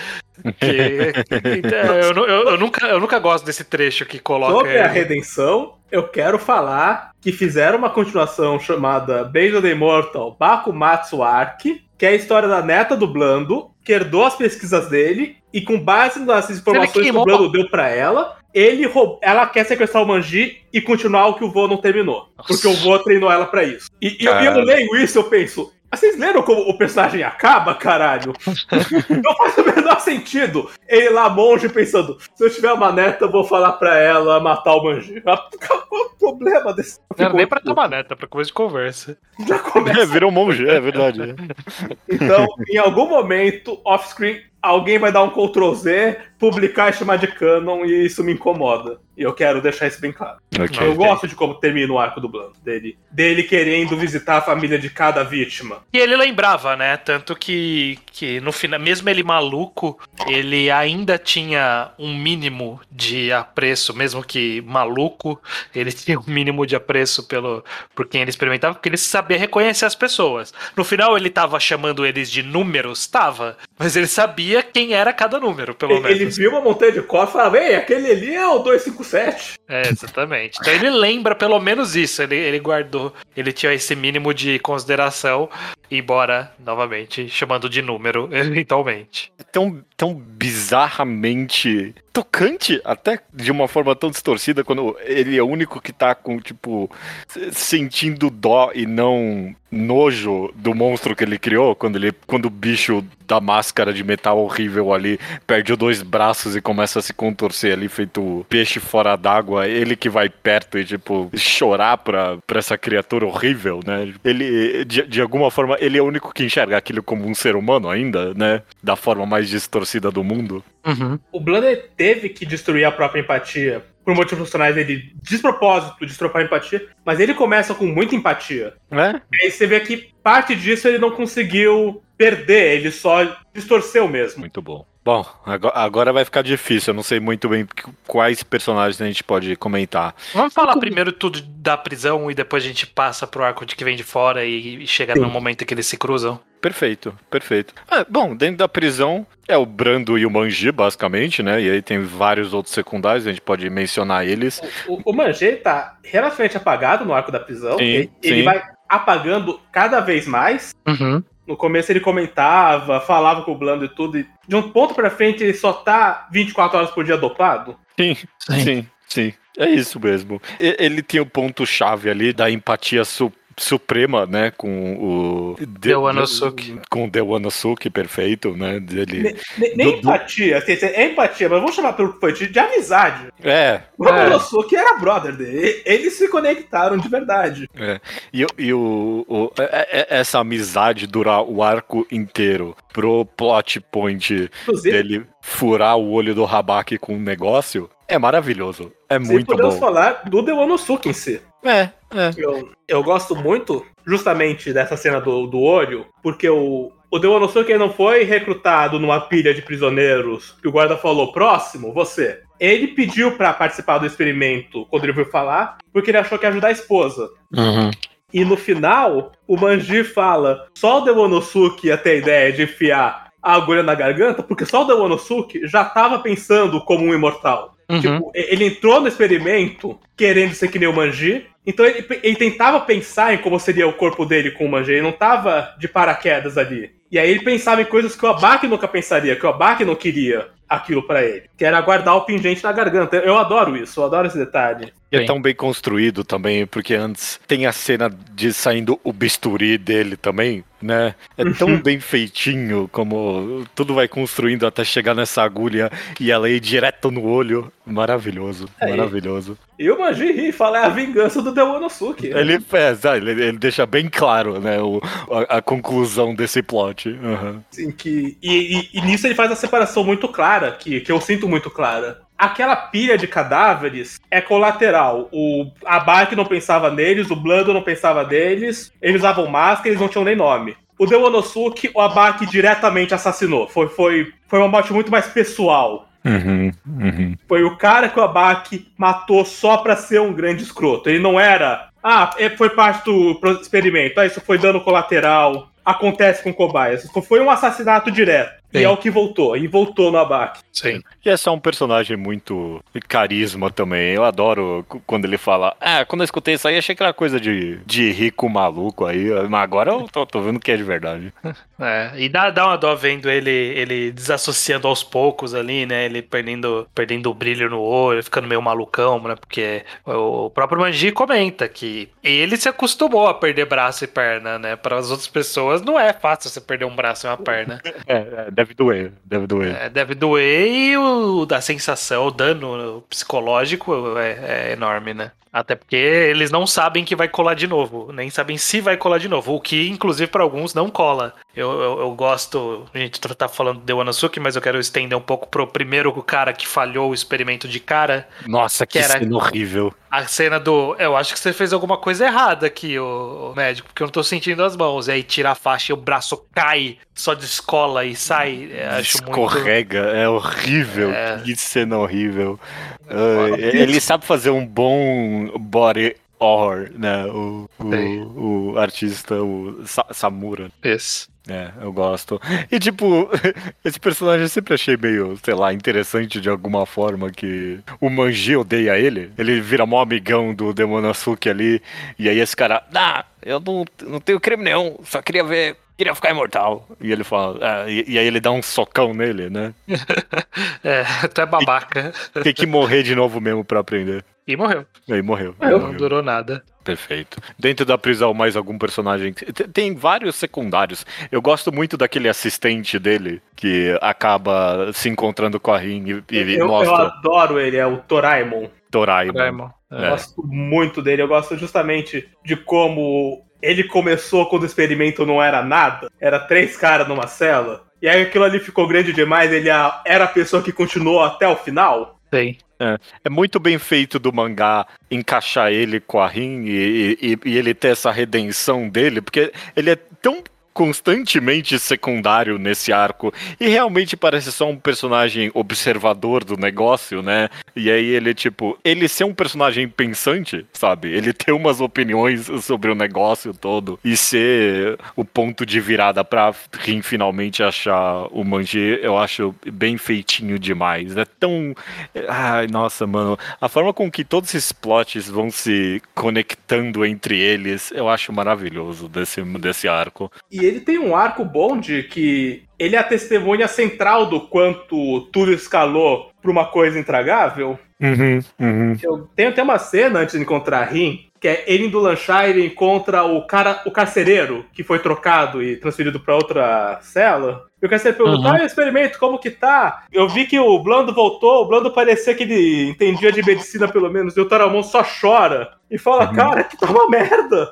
Que, então, eu, eu, eu, nunca, eu nunca gosto desse trecho que coloca. Sobre ele. a redenção, eu quero falar que fizeram uma continuação chamada Beijo the Immortal Bakumatsu Arc, que é a história da neta do Blando, que herdou as pesquisas dele e com base nas informações que o Blando deu para ela, ele roub... ela quer sequestrar o Manji e continuar o que o vô não terminou. Nossa. Porque o vô treinou ela para isso. E, e eu leio isso, eu penso, vocês leram como o personagem acaba, caralho? Não faz o menor sentido. Ele lá, monge, pensando: se eu tiver uma neta, eu vou falar pra ela matar o Manji. Qual o problema desse. Não era nem pra ter uma neta, pra começar de conversa. Já começa. É, virou monge, é verdade. Então, em algum momento, off-screen, alguém vai dar um Ctrl Z, publicar e chamar de canon, e isso me incomoda. E eu quero deixar isso bem claro. Okay, eu okay. gosto de como termina o arco do Blanco, dele, dele querendo visitar a família de cada vítima. E ele lembrava, né? Tanto que, que no final, mesmo ele maluco, ele ainda tinha um mínimo de apreço, mesmo que maluco, ele tinha um mínimo de apreço pelo, por quem ele experimentava, porque ele sabia reconhecer as pessoas. No final ele tava chamando eles de números, tava, mas ele sabia quem era cada número, pelo ele, menos. Ele viu uma montanha de costas e falava, ei, aquele ali é o 257. É, exatamente. Então ele lembra pelo menos isso, ele, ele guardou, ele tinha esse mínimo de consideração, embora, novamente, chamando de número, eventualmente. É tão, tão bizarramente tocante, até de uma forma tão distorcida, quando ele é o único que tá com, tipo, sentindo dó e não nojo do monstro que ele criou, quando ele quando o bicho da máscara de metal horrível ali perde os dois braços e começa a se contorcer ali feito peixe fora d'água, ele que vai perto e tipo chorar pra, pra essa criatura horrível, né? Ele de, de alguma forma ele é o único que enxerga aquilo como um ser humano ainda, né? Da forma mais distorcida do mundo. Uhum. O Blunder teve que destruir a própria empatia por motivos funcionais, ele despropósito destropar a empatia, mas ele começa com muita empatia. É? E aí você vê que parte disso ele não conseguiu perder, ele só distorceu mesmo. Muito bom. Bom, agora vai ficar difícil. Eu não sei muito bem quais personagens a gente pode comentar. Vamos falar primeiro tudo da prisão e depois a gente passa pro arco de que vem de fora e chega Sim. no momento em que eles se cruzam. Perfeito, perfeito. Ah, bom, dentro da prisão é o Brando e o Manji, basicamente, né? E aí tem vários outros secundários, a gente pode mencionar eles. O, o, o Manji tá relativamente apagado no arco da prisão. Sim, ele, sim. ele vai apagando cada vez mais. Uhum. No começo ele comentava, falava com o Blando e tudo, e de um ponto pra frente ele só tá 24 horas por dia dopado. Sim, sim, sim. sim. É isso mesmo. Ele tem o ponto-chave ali da empatia super suprema, né, com o Dewanosuke. Com o Dewanosuke, perfeito, né, dele. Nem, nem do, empatia, assim, é empatia, mas vamos chamar pelo que foi de amizade. É. O Dewanosuke é. era brother dele, eles se conectaram de verdade. É. E, e o, o, é, é, essa amizade durar o arco inteiro pro plot point Inclusive, dele furar o olho do Rabaki com um negócio é maravilhoso. É muito bom. podemos falar do Dewanosuke em si. É, é. Eu, eu gosto muito justamente dessa cena do, do olho, porque o, o Dewanosuke não foi recrutado numa pilha de prisioneiros que o guarda falou, próximo, você. Ele pediu para participar do experimento quando ele foi falar, porque ele achou que ia ajudar a esposa. Uhum. E no final, o Manji fala: só o Demonosuke ia ter a ideia de enfiar a agulha na garganta, porque só o Demonosuke já estava pensando como um imortal. Uhum. Tipo, ele entrou no experimento querendo ser que nem o Manji, então ele, ele, tentava pensar em como seria o corpo dele com o Manji, ele não tava de paraquedas ali. E aí ele pensava em coisas que o Abaki nunca pensaria, que o Abaki não queria aquilo para ele, que era guardar o pingente na garganta. Eu adoro isso, eu adoro esse detalhe. E é tão bem construído também, porque antes tem a cena de saindo o bisturi dele também, né? É tão uhum. bem feitinho como tudo vai construindo até chegar nessa agulha e ela ir direto no olho. Maravilhoso, é, maravilhoso. E o Manji ri fala é a vingança do Demonosuke. Ele fez, ah, ele, ele, deixa bem claro, né, o, a, a conclusão desse plot. Uhum. Sim, que, e, e, e, nisso ele faz a separação muito clara, que, que eu sinto muito clara aquela pilha de cadáveres é colateral. O Abaki não pensava neles, o Blando não pensava neles, eles usavam máscara, eles não tinham nem nome. O Deonosuke, o Abaki diretamente assassinou. Foi, foi, foi uma morte muito mais pessoal. Uhum, uhum. Foi o cara que o Abaki matou só pra ser um grande escroto. Ele não era. Ah, é, foi parte do experimento. Ah, isso foi dano colateral. Acontece com cobaias. Foi um assassinato direto. Sim. E é o que voltou. E voltou no Abaque. Sim. E esse é um personagem muito carisma também. Eu adoro quando ele fala. Ah, quando eu escutei isso aí, achei que era coisa de, de rico maluco aí. Mas agora eu tô, tô vendo que é de verdade. É, e dá, dá uma dó vendo ele, ele desassociando aos poucos ali, né? Ele perdendo, perdendo o brilho no olho, ficando meio malucão, né? Porque o próprio Manji comenta que ele se acostumou a perder braço e perna, né? Para as outras pessoas não é fácil você perder um braço e uma perna. É, é deve doer, deve doer. É, deve doer e o da sensação, o dano psicológico é, é enorme, né? Até porque eles não sabem que vai colar de novo, nem sabem se vai colar de novo, o que inclusive para alguns não cola. Eu, eu, eu, gosto, a gente tá falando de Wanosuke, mas eu quero estender um pouco pro primeiro cara que falhou o experimento de cara. Nossa, que, que cena horrível. A cena do, eu acho que você fez alguma coisa errada aqui, o, médico, porque eu não tô sentindo as mãos. E aí tira a faixa e o braço cai, só descola e sai. É, acho Escorrega, muito... é horrível. É... Que cena horrível. Ele sabe fazer um bom body horror, né? O, o, o artista, o Sa Samura. Esse. É, eu gosto. E tipo, esse personagem eu sempre achei meio, sei lá, interessante de alguma forma que o Manji odeia ele. Ele vira mó amigão do Demonosuke ali. E aí esse cara, ah, eu não, não tenho crime nenhum, só queria ver queria ficar imortal. E ele fala, ah, e, e, aí ele dá um socão nele, né? é, tu é babaca. Tem que morrer de novo mesmo pra aprender. E morreu. E aí morreu. Não morreu. durou nada. Perfeito. Dentro da prisão, mais algum personagem? Tem vários secundários. Eu gosto muito daquele assistente dele que acaba se encontrando com a Ring e, e eu, mostra. Eu adoro ele, é o Toraimon. Toraimon. Toraimon. É. Eu gosto muito dele. Eu gosto justamente de como ele começou quando o experimento não era nada. Era três caras numa cela. E aí aquilo ali ficou grande demais. Ele era a pessoa que continuou até o final. Sim. É, é, muito bem feito do mangá encaixar ele com a Rin e, e, e, ele ter essa redenção dele, porque ele é tão constantemente secundário nesse arco e realmente parece só um personagem observador do negócio, né? E aí ele, tipo, ele ser um personagem pensante, sabe? Ele ter umas opiniões sobre o negócio todo e ser o ponto de virada pra Rin finalmente achar o Manji, eu acho bem feitinho demais. É tão. Ai, nossa, mano. A forma com que todos esses plots vão se conectando entre eles, eu acho maravilhoso desse, desse arco. E ele tem um arco bom de que ele é a testemunha central do quanto tudo escalou para uma coisa intragável. Uhum, uhum. Eu tenho até uma cena antes de encontrar Rin, que é ele indo lanchar ele encontra o cara, o carcereiro que foi trocado e transferido para outra cela. E o carcereiro pergunta: uhum. ah, experimento, como que tá? Eu vi que o Blando voltou, o Blando parecia que ele entendia de medicina pelo menos, e o Taramon só chora e fala: uhum. cara, que tá uma merda.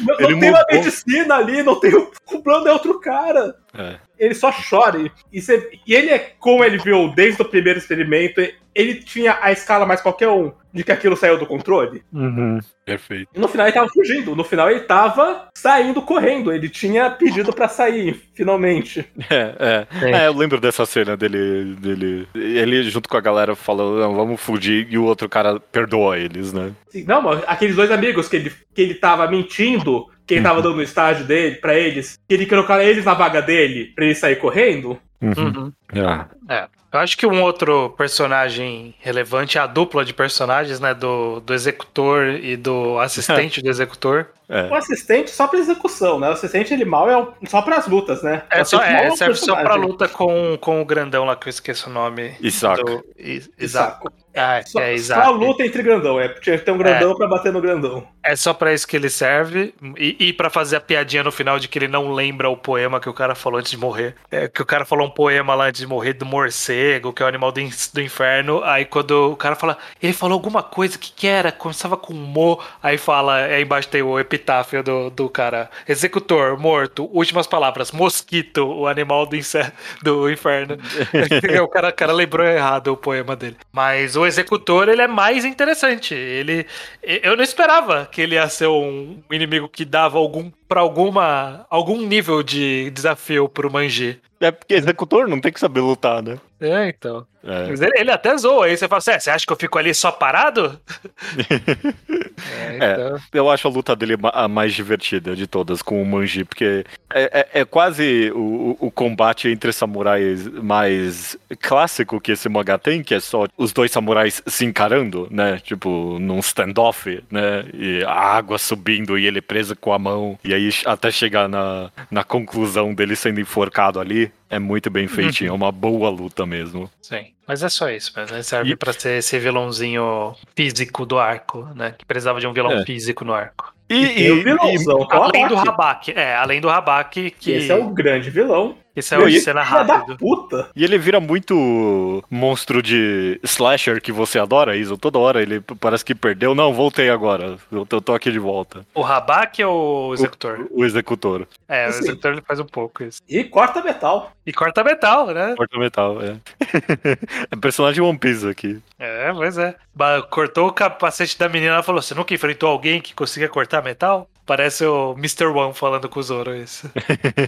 Não, não tem uma medicina ali, não tem. O Blando é outro cara. É. ele só chora. E, você, e ele é como ele viu desde o primeiro experimento, ele tinha a escala mais qualquer um de que aquilo saiu do controle. Uhum, perfeito. E no final ele tava fugindo, no final ele tava saindo correndo, ele tinha pedido para sair, finalmente. É, é, é. é, eu lembro dessa cena dele, dele, ele junto com a galera falando, não, vamos fugir, e o outro cara perdoa eles, né? Sim, não, aqueles dois amigos que ele, que ele tava mentindo, que ele tava uhum. dando no estágio dele, para eles, que ele colocar eles na vaga dele, pra ele sair correndo. Uhum. Uhum. Ah. É. Eu acho que um outro personagem relevante é a dupla de personagens, né? Do, do executor e do assistente do executor. É. O assistente só pra execução, né? O assistente ele mal é só pras lutas, né? É, só, é, é serve só pra luta com, com o grandão lá que eu esqueço o nome. Isaac. Do... Isaac. Ah, só, é, exato. Só a luta entre grandão, é. Tinha que ter um grandão é. pra bater no grandão. É só pra isso que ele serve. E, e pra fazer a piadinha no final de que ele não lembra o poema que o cara falou antes de morrer. É, que o cara falou um poema lá antes de morrer do morcego, que é o animal do, do inferno. Aí quando o cara fala, ele falou alguma coisa, que que era? Começava com mo. Aí fala, aí embaixo tem o epitáfio do, do cara. Executor, morto, últimas palavras, mosquito, o animal do, do inferno. o cara, cara lembrou errado o poema dele. Mas o executor, ele é mais interessante. Ele eu não esperava que ele ia ser um inimigo que dava algum para alguma algum nível de desafio pro Manji. É porque executor não tem que saber lutar, né? É, então. É. Mas ele, ele, até zoa. Aí você fala assim: é, você acha que eu fico ali só parado? é, então... é, eu acho a luta dele a mais divertida de todas com o Manji, porque é, é, é quase o, o, combate entre samurais mais clássico que esse mangá tem, que é só os dois samurais se encarando, né? Tipo, num standoff, né? E a água subindo e ele preso com a mão. E aí até chegar na, na conclusão dele sendo enforcado ali. É muito bem feitinho, uhum. é uma boa luta mesmo. Sim. Mas é só isso, mas né? serve e... para ser esse vilãozinho físico do arco, né? Que precisava de um vilão é. físico no arco. E, e, e, o vilãozão, além do Rabak, é, além do Rabak que esse é o grande vilão. Esse é o de cena rápido. puta. E ele vira muito monstro de slasher que você adora, Iso. Toda hora ele parece que perdeu. Não, voltei agora. Eu tô, tô aqui de volta. O Rabak ou o executor? O, o executor. É, o executor ele faz um pouco isso. E corta metal. E corta metal, né? Corta metal, é. é personagem One Piece aqui. É, pois é. Cortou o capacete da menina e falou: Você nunca enfrentou alguém que conseguia cortar metal? Parece o Mr. One falando com o Zoro, isso.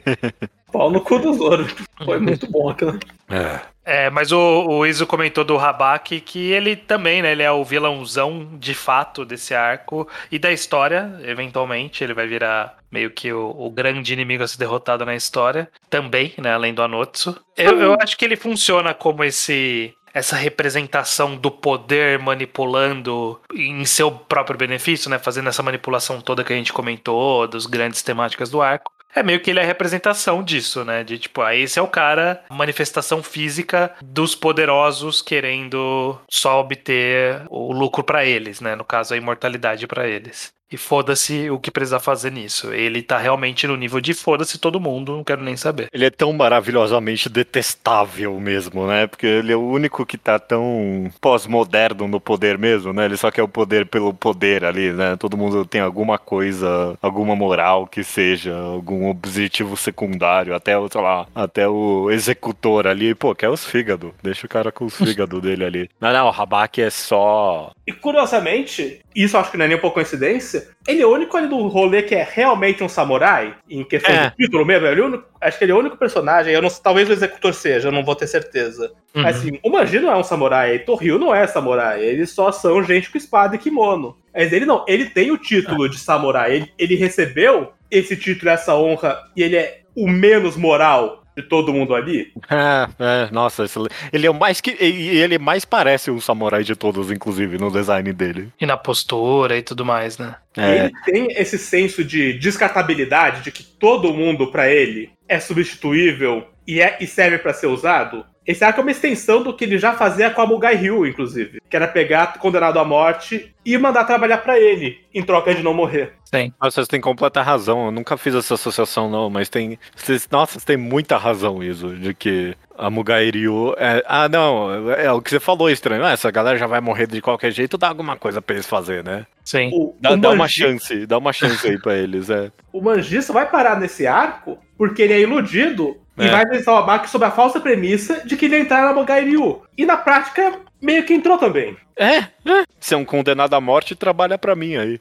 Pau no cu do Zoro. Foi muito bom aquilo. É. É, mas o, o Iso comentou do Rabak que ele também, né? Ele é o vilãozão de fato desse arco e da história, eventualmente. Ele vai virar meio que o, o grande inimigo a ser derrotado na história. Também, né? Além do Anotsu. Eu, eu acho que ele funciona como esse essa representação do poder manipulando em seu próprio benefício, né? Fazendo essa manipulação toda que a gente comentou, das grandes temáticas do arco. É meio que ele é a representação disso, né? De tipo, ah, esse é o cara, manifestação física dos poderosos querendo só obter o lucro para eles, né? No caso, a imortalidade para eles. E foda-se o que precisa fazer nisso. Ele tá realmente no nível de foda-se todo mundo, não quero nem saber. Ele é tão maravilhosamente detestável mesmo, né? Porque ele é o único que tá tão pós-moderno no poder mesmo, né? Ele só quer o poder pelo poder ali, né? Todo mundo tem alguma coisa, alguma moral que seja, algum objetivo secundário, até o, sei lá, até o executor ali, pô, quer os fígados. Deixa o cara com os fígados dele ali. Não, não, o Rabak é só. E curiosamente, isso acho que não é nem um pouco coincidência, ele é o único ali do rolê que é realmente um samurai, em questão é. de título mesmo. Ele é único, acho que ele é o único personagem, eu não, talvez o executor seja, eu não vou ter certeza. Uhum. Mas assim, o Manji não é um samurai, Torryu não é samurai, eles só são gente com espada e kimono. Mas ele não, ele tem o título de samurai, ele, ele recebeu esse título, essa honra, e ele é o menos moral de todo mundo ali. É, é nossa, ele é o mais que ele mais parece o samurai de todos, inclusive no design dele. E na postura e tudo mais, né? É. Ele tem esse senso de descartabilidade, de que todo mundo para ele é substituível e, é, e serve para ser usado. Esse arco é uma extensão do que ele já fazia com a Mugai Ryu, inclusive. Que era pegar condenado à morte e mandar trabalhar para ele, em troca de não morrer. Sim. Nossa, vocês têm completa razão. Eu nunca fiz essa associação, não, mas tem. Vocês, nossa, vocês têm muita razão, isso, de que a Mugai Ryu. É, ah, não, é, é, o que você falou estranho. Ah, essa galera já vai morrer de qualquer jeito, dá alguma coisa pra eles fazer, né? Sim. O, dá, o dá uma chance, dá uma chance aí pra eles, é. O Manji só vai parar nesse arco porque ele é iludido E vai visitar o Abaki sob a falsa premissa de que ele ia entrar na Mogai Ryu. E na prática, meio que entrou também. É, é. Você é um condenado à morte e trabalha pra mim aí.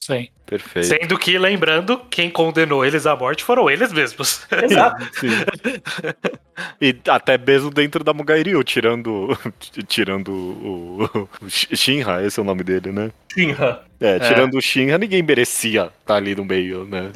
Sim. Perfeito. Sendo que, lembrando, quem condenou eles à morte foram eles mesmos. Exato. E até mesmo dentro da Mugairyu, tirando, tirando o, o Shinra, esse é o nome dele, né? Shinra. É, tirando o Shinra, ninguém merecia estar ali no meio, né?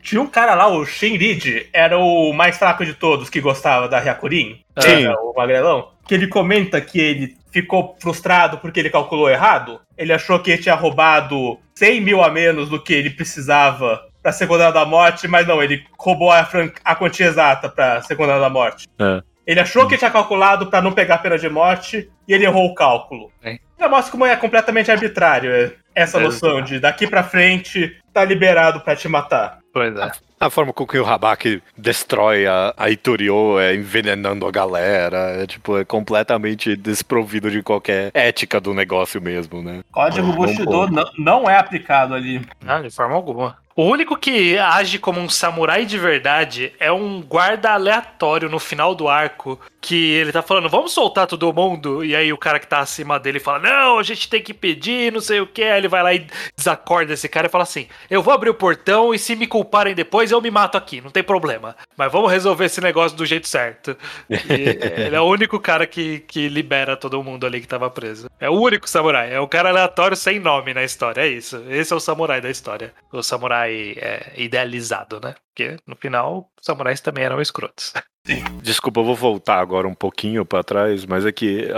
Tinha um cara lá, o Shinriji, era o mais fraco de todos que gostava da Hyakurin. Sim. Era o magrelão. Que ele comenta que ele ficou frustrado porque ele calculou errado. Ele achou que ele tinha roubado 100 mil a menos do que ele precisava pra ser condenado à morte, mas não, ele roubou a, fran- a quantia exata pra ser condenado à morte. É. Ele achou que tinha calculado pra não pegar pena de morte e ele errou o cálculo. É. Já mostra como é completamente arbitrário é, essa É, noção de daqui pra frente tá liberado pra te matar. Pois é. A forma com que o Habaki destrói a, a Itorio, é envenenando a galera, é, tipo, é completamente desprovido de qualquer ética do negócio mesmo, né? Código Bushido não, não é aplicado ali. Não, de forma alguma. O único que age como um samurai de verdade é um guarda aleatório no final do arco. Que ele tá falando, vamos soltar todo mundo. E aí o cara que tá acima dele fala, não, a gente tem que pedir, não sei o que. Aí ele vai lá e desacorda esse cara e fala assim: eu vou abrir o portão e se me culparem depois eu me mato aqui, não tem problema. Mas vamos resolver esse negócio do jeito certo. Ele é o único cara que, que libera todo mundo ali que tava preso. É o único samurai. É um cara aleatório sem nome na história. É isso. Esse é o samurai da história. O samurai é, idealizado, né? Porque no final, os samurais também eram escrotos. Desculpa, eu vou voltar agora um pouquinho pra trás, mas é que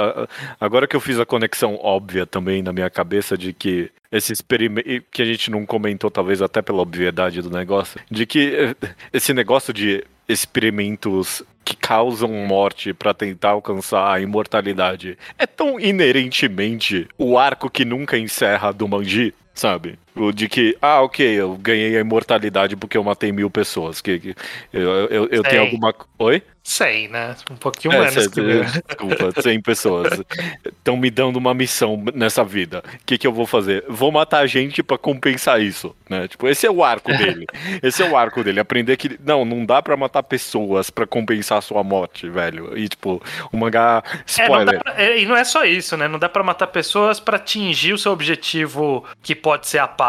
agora que eu fiz a conexão óbvia também na minha cabeça de que esse experimento que a gente não comentou, talvez até pela obviedade do negócio, de que eh, esse negócio de experimentos que causam morte pra tentar alcançar a imortalidade é tão inerentemente o arco que nunca encerra do Manji, sabe? O de que, ah, ok, eu ganhei a imortalidade porque eu matei mil pessoas. Que, que eu, eu, eu tenho alguma. Oi? 100, né? Um pouquinho É, menos cê- que. Desculpa, 100 pessoas estão me dando uma missão nessa vida. O que, que eu vou fazer? Vou matar gente pra compensar isso, né? Tipo, esse é o arco dele. Esse é o arco dele. Aprender que não, não dá pra matar pessoas pra compensar a sua morte, velho. E tipo, o mangá É, não spoiler. pra- é, e não é só isso, né? Não dá pra matar pessoas pra atingir o seu objetivo, que pode ser a paz,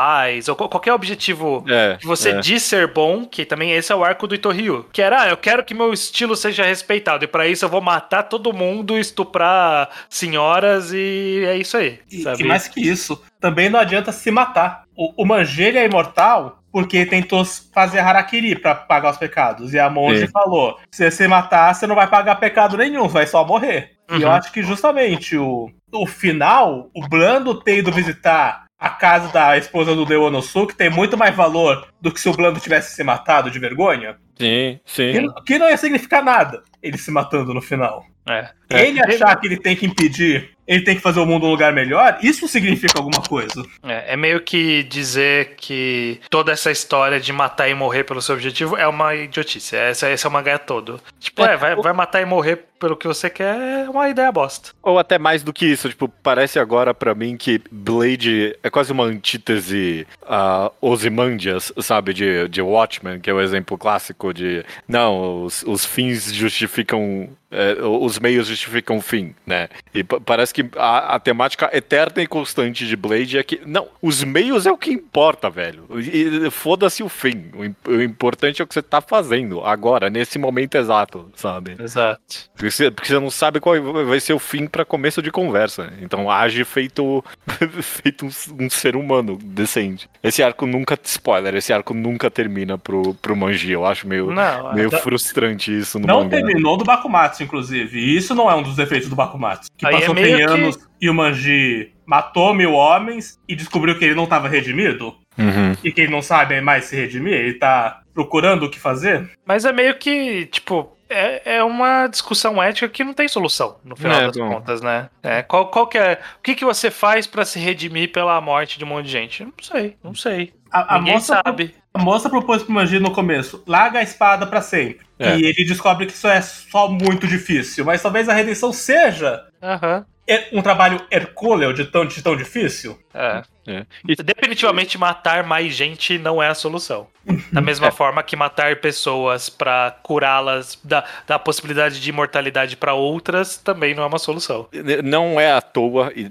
ou qual- qualquer objetivo É, que você é. diz ser bom, que também esse é o arco do Itorrio. Que era, ah, eu quero que meu estilo seja respeitado, e pra isso eu vou matar todo mundo, estuprar senhoras, e é isso aí. E, sabe? e mais que isso, também não adianta se matar. O, o Manji ele é imortal porque tentou fazer harakiri pra pagar os pecados. E a monge Sim. falou: se você matar, você não vai pagar pecado nenhum, vai só morrer. E eu Uhum. acho que justamente o, o final, o Blando ter ido visitar a casa da esposa do Deonosuke tem muito mais valor do que se o Blando tivesse se matado de vergonha. Sim, sim. Que, que não ia significar nada ele se matando no final. É. Ele achar que ele tem que impedir, ele tem que fazer o mundo um lugar melhor, isso significa alguma coisa. É, é meio que dizer que toda essa história de matar e morrer pelo seu objetivo é uma idiotice. Esse, esse é o mangá todo. Tipo, É, é, vai, o- vai matar e morrer pelo que você quer é uma ideia bosta. Ou até mais do que isso, tipo, parece agora pra mim que Blade é quase uma antítese a Ozymandias, sabe, de, de Watchmen, que é o exemplo clássico de, não, os, os fins justificam, ficam é, os meios justificam o fim, né? E pa- parece que a, a temática eterna e constante de Blade é que, não, os meios é o que importa, velho. Foda-se o fim, o, o importante é o que você tá fazendo agora, nesse momento exato, sabe? Exato. Porque você, porque você não sabe qual vai ser o fim para começo de conversa. Então age feito, feito um, um ser humano decente. Esse arco nunca, spoiler, esse arco nunca termina pro, pro Manji. Eu acho meio, Não, meio então- frustrante isso no Não mangá. terminou do Bakumatsu, inclusive. E isso não é um dos defeitos do Bakumatsu. Que Aí é passou meio 100 que- anos e o Manji matou mil homens e descobriu que ele não estava redimido. Uhum. E que ele não sabe mais se redimir. Ele tá procurando o que fazer. Mas é meio que, tipo, é, é uma discussão ética que não tem solução, no final É, das bom. contas, né? É, qual, qual que é. O que, que você faz pra se redimir pela morte de um monte de gente? Não sei, não sei. A, a Ninguém moça, sabe. a moça propôs pro Manji no começo: larga a espada pra sempre. É. E ele descobre que isso é só muito difícil. Mas talvez a redenção seja Aham. Um trabalho hercúleo de tão, de tão difícil. É. é. E... Definitivamente matar mais gente não é a solução. Da mesma é. forma que matar pessoas para curá-las, dar, dar a possibilidade de imortalidade para outras, também não é uma solução. Não é à toa, e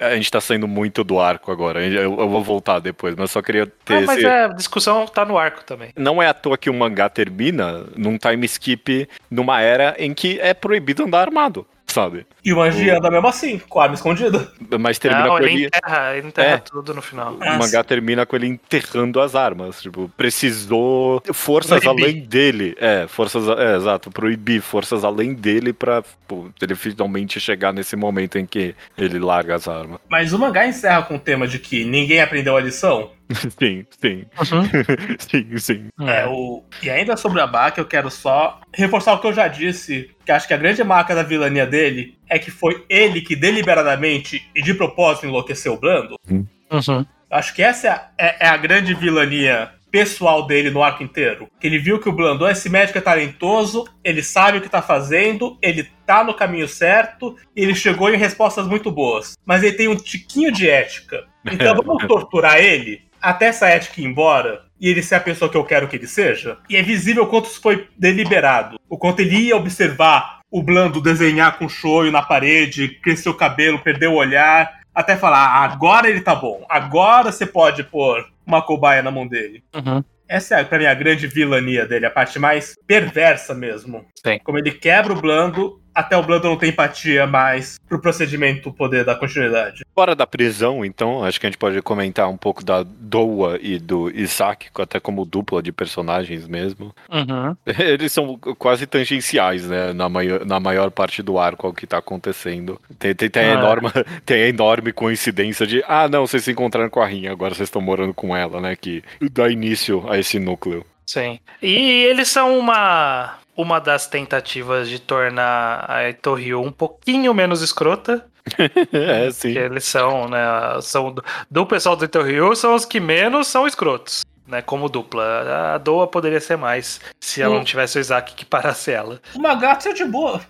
a gente tá saindo muito do arco agora, eu, eu vou voltar depois, mas só queria ter. Não, mas esse... é, a discussão tá no arco também. Não é à toa que o mangá termina num time skip numa era em que é proibido andar armado sabe? E o Anji anda mesmo assim, com a arma escondida. Mas termina Não, com ele. Enterra, ele enterra é. tudo no final. O mangá termina com ele enterrando as armas. Tipo, precisou forças proibir. além dele. É, forças. É, exato, proibir forças além dele pra pô, ele finalmente chegar nesse momento em que ele larga as armas. Mas o mangá encerra com o tema de que ninguém aprendeu a lição. Sim, sim. Uhum. sim, sim. É, o... E ainda sobre a Baka, eu quero só reforçar o que eu já disse, que acho que a grande marca da vilania dele é que foi ele que deliberadamente e de propósito enlouqueceu o Blando. Uhum. uhum. Acho que essa é a, é, é a grande vilania pessoal dele no arco inteiro. Ele viu que o Blandon, esse médico é talentoso, ele sabe o que tá fazendo, ele tá no caminho certo, e ele chegou em respostas muito boas. Mas ele tem um tiquinho de ética. Então vamos torturar ele? Até essa ética ir embora e ele ser a pessoa que eu quero que ele seja. E é visível o quanto isso foi deliberado. O quanto ele ia observar o Blando desenhar com choio na parede, crescer o cabelo, perder o olhar, até falar: ah, agora ele tá bom, agora você pode pôr uma cobaia na mão dele. Uhum. Essa é, pra mim, a grande vilania dele, a parte mais perversa mesmo. Sim. Como ele quebra o Blando até o Blando não tem empatia mais pro procedimento poder dar continuidade. Fora da prisão, então, acho que a gente pode comentar um pouco da Doa e do Isaac, até como dupla de personagens mesmo. Uhum. Eles são quase tangenciais, né, na maior, na maior parte do arco ao que tá acontecendo. Tem, tem, tem, a ah. enorme, tem a enorme coincidência de, ah, não, vocês se encontraram com a Rinha, agora vocês estão morando com ela, né, que dá início a esse núcleo. Sim. E eles são uma uma das tentativas de tornar a Etorrio um pouquinho menos escrota. é, sim. Que eles são, né? São do, do pessoal do Etorrio são os que menos são escrotos. Né, como dupla. A Doa poderia ser mais se ela não tivesse o Isaac que parasse ela. Uma gata é de boa.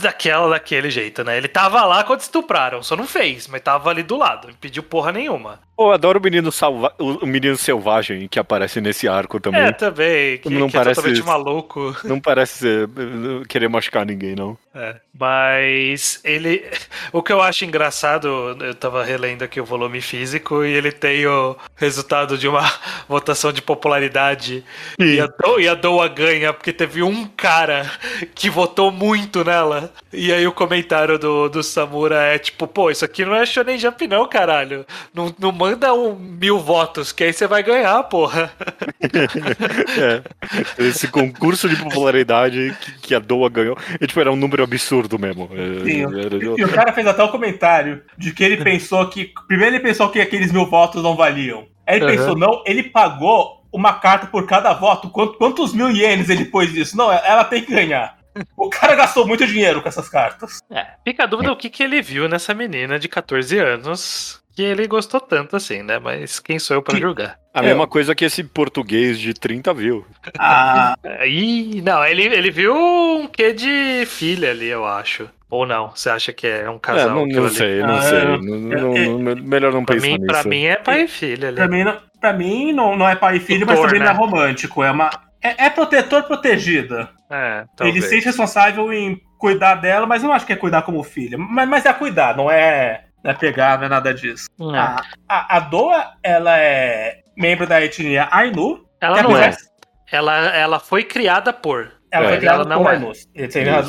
Daquela, daquele jeito, né? Ele tava lá quando estupraram, só não fez, mas tava ali do lado, não pediu porra nenhuma. Pô, adoro o menino, salva... o menino selvagem que aparece nesse arco também. É, também, que, não que é parece, é totalmente maluco. Não parece ser, querer machucar ninguém, não. É, mas ele. O que eu acho engraçado, eu tava relendo aqui o volume físico e ele tem o resultado de uma votação de popularidade e a, Do, e a Doa ganha, porque teve um cara que votou muito nela. E aí o comentário do, do Samura é tipo, pô, isso aqui não é Shonen Jump não, caralho. Não, não manda um mil votos, que aí você vai ganhar, porra. é. Esse concurso de popularidade que, que a Doa ganhou, e, tipo, era um número absurdo mesmo. É, Sim, era... E o cara fez até o um comentário de que ele pensou que. Primeiro ele pensou que aqueles mil votos não valiam. Aí ele uhum. pensou, não, ele pagou uma carta por cada voto. Quantos mil ienes ele pôs nisso? Não, ela tem que ganhar. O cara gastou muito dinheiro com essas cartas. É, fica a dúvida o que, que ele viu nessa menina de 14 anos que ele gostou tanto assim, né? Mas quem sou eu para julgar? A é. mesma coisa que esse português de 30 viu. Ah. Ih, não, ele, ele viu um quê de filha ali, eu acho. Ou não? Você acha que é um casal? É, não, não sei, não ah, sei. Não, não, é, não, melhor não pensar mim, nisso. Pra mim é pai e filha ali. Pra mim, não, pra mim não, não é pai e filho, Tutor, mas também né? não é romântico. É uma. É, é protetor protegida. É, Ele se sente responsável em cuidar dela, mas não acho que é cuidar como filha. Mas, mas é cuidar, não é, não é pegar, não é nada disso. É. A, a, a Doa, ela é membro da etnia Ainu. Ela não é. Ela, ela foi criada por. Ela é, foi criada ela por é. Ainus.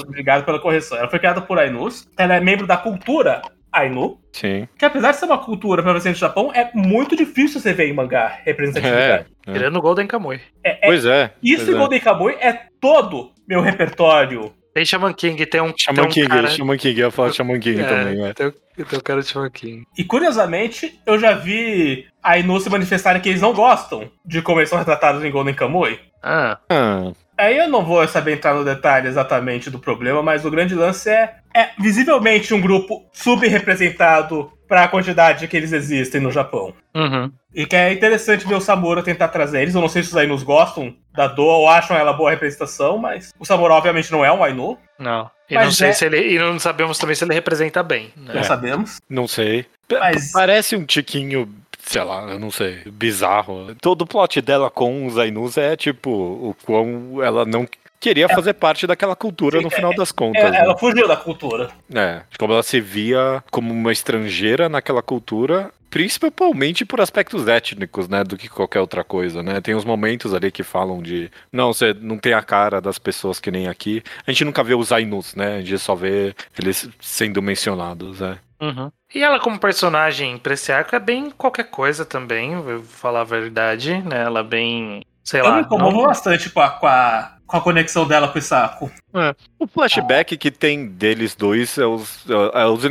Obrigado pela correção. Ela foi criada por Ainus. Ela é membro da cultura Ainu. Sim. Que apesar de ser uma cultura prevalente no Japão, é muito difícil você ver em mangá representatividade. É, é. Tirando Golden Kamuy. É, é, pois é. Isso pois e Golden Kamuy é todo meu repertório. Tem Shaman King, tem um. Shaman tem um King, cara... Shaman King, eu ia falar Shaman King é, também, é. Tem, tem o cara de Shaman King. E curiosamente, eu já vi a Inu se manifestarem que eles não gostam de como eles são retratados em Golden Kamuy. Ah. ah. Aí eu não vou saber entrar no detalhe exatamente do problema, mas o grande lance é, é visivelmente um grupo subrepresentado pra quantidade que eles existem no Japão. Uhum. E que é interessante ver o Samura tentar trazer eles. Eu não sei se os Ainus gostam da Doa ou acham ela boa representação, mas o Samura obviamente não é um Ainu. Não. E Mas não sei é- se ele. E não sabemos também se ele representa bem. né? Não sabemos. Não sei. Mas- Parece um tiquinho, sei lá, eu não sei, bizarro. Todo o plot dela com os Ainus é tipo o quão ela não queria fazer parte daquela cultura no final das contas. É, né? ela fugiu da cultura. É, como ela se via como uma estrangeira naquela cultura, principalmente por aspectos étnicos, né, do que qualquer outra coisa, né? Tem uns momentos ali que falam de, não, você não tem a cara das pessoas que nem aqui. A gente nunca vê os Ainus, né? A gente só vê eles sendo mencionados, né? Uhum. E ela, como personagem pra esse arco, é bem qualquer coisa também, vou falar a verdade, né? Ela é bem. Sei Eu lá. me incomodo não- bastante a, com, a, com a conexão dela com o Isaku. O flashback que tem deles dois é, os, é os-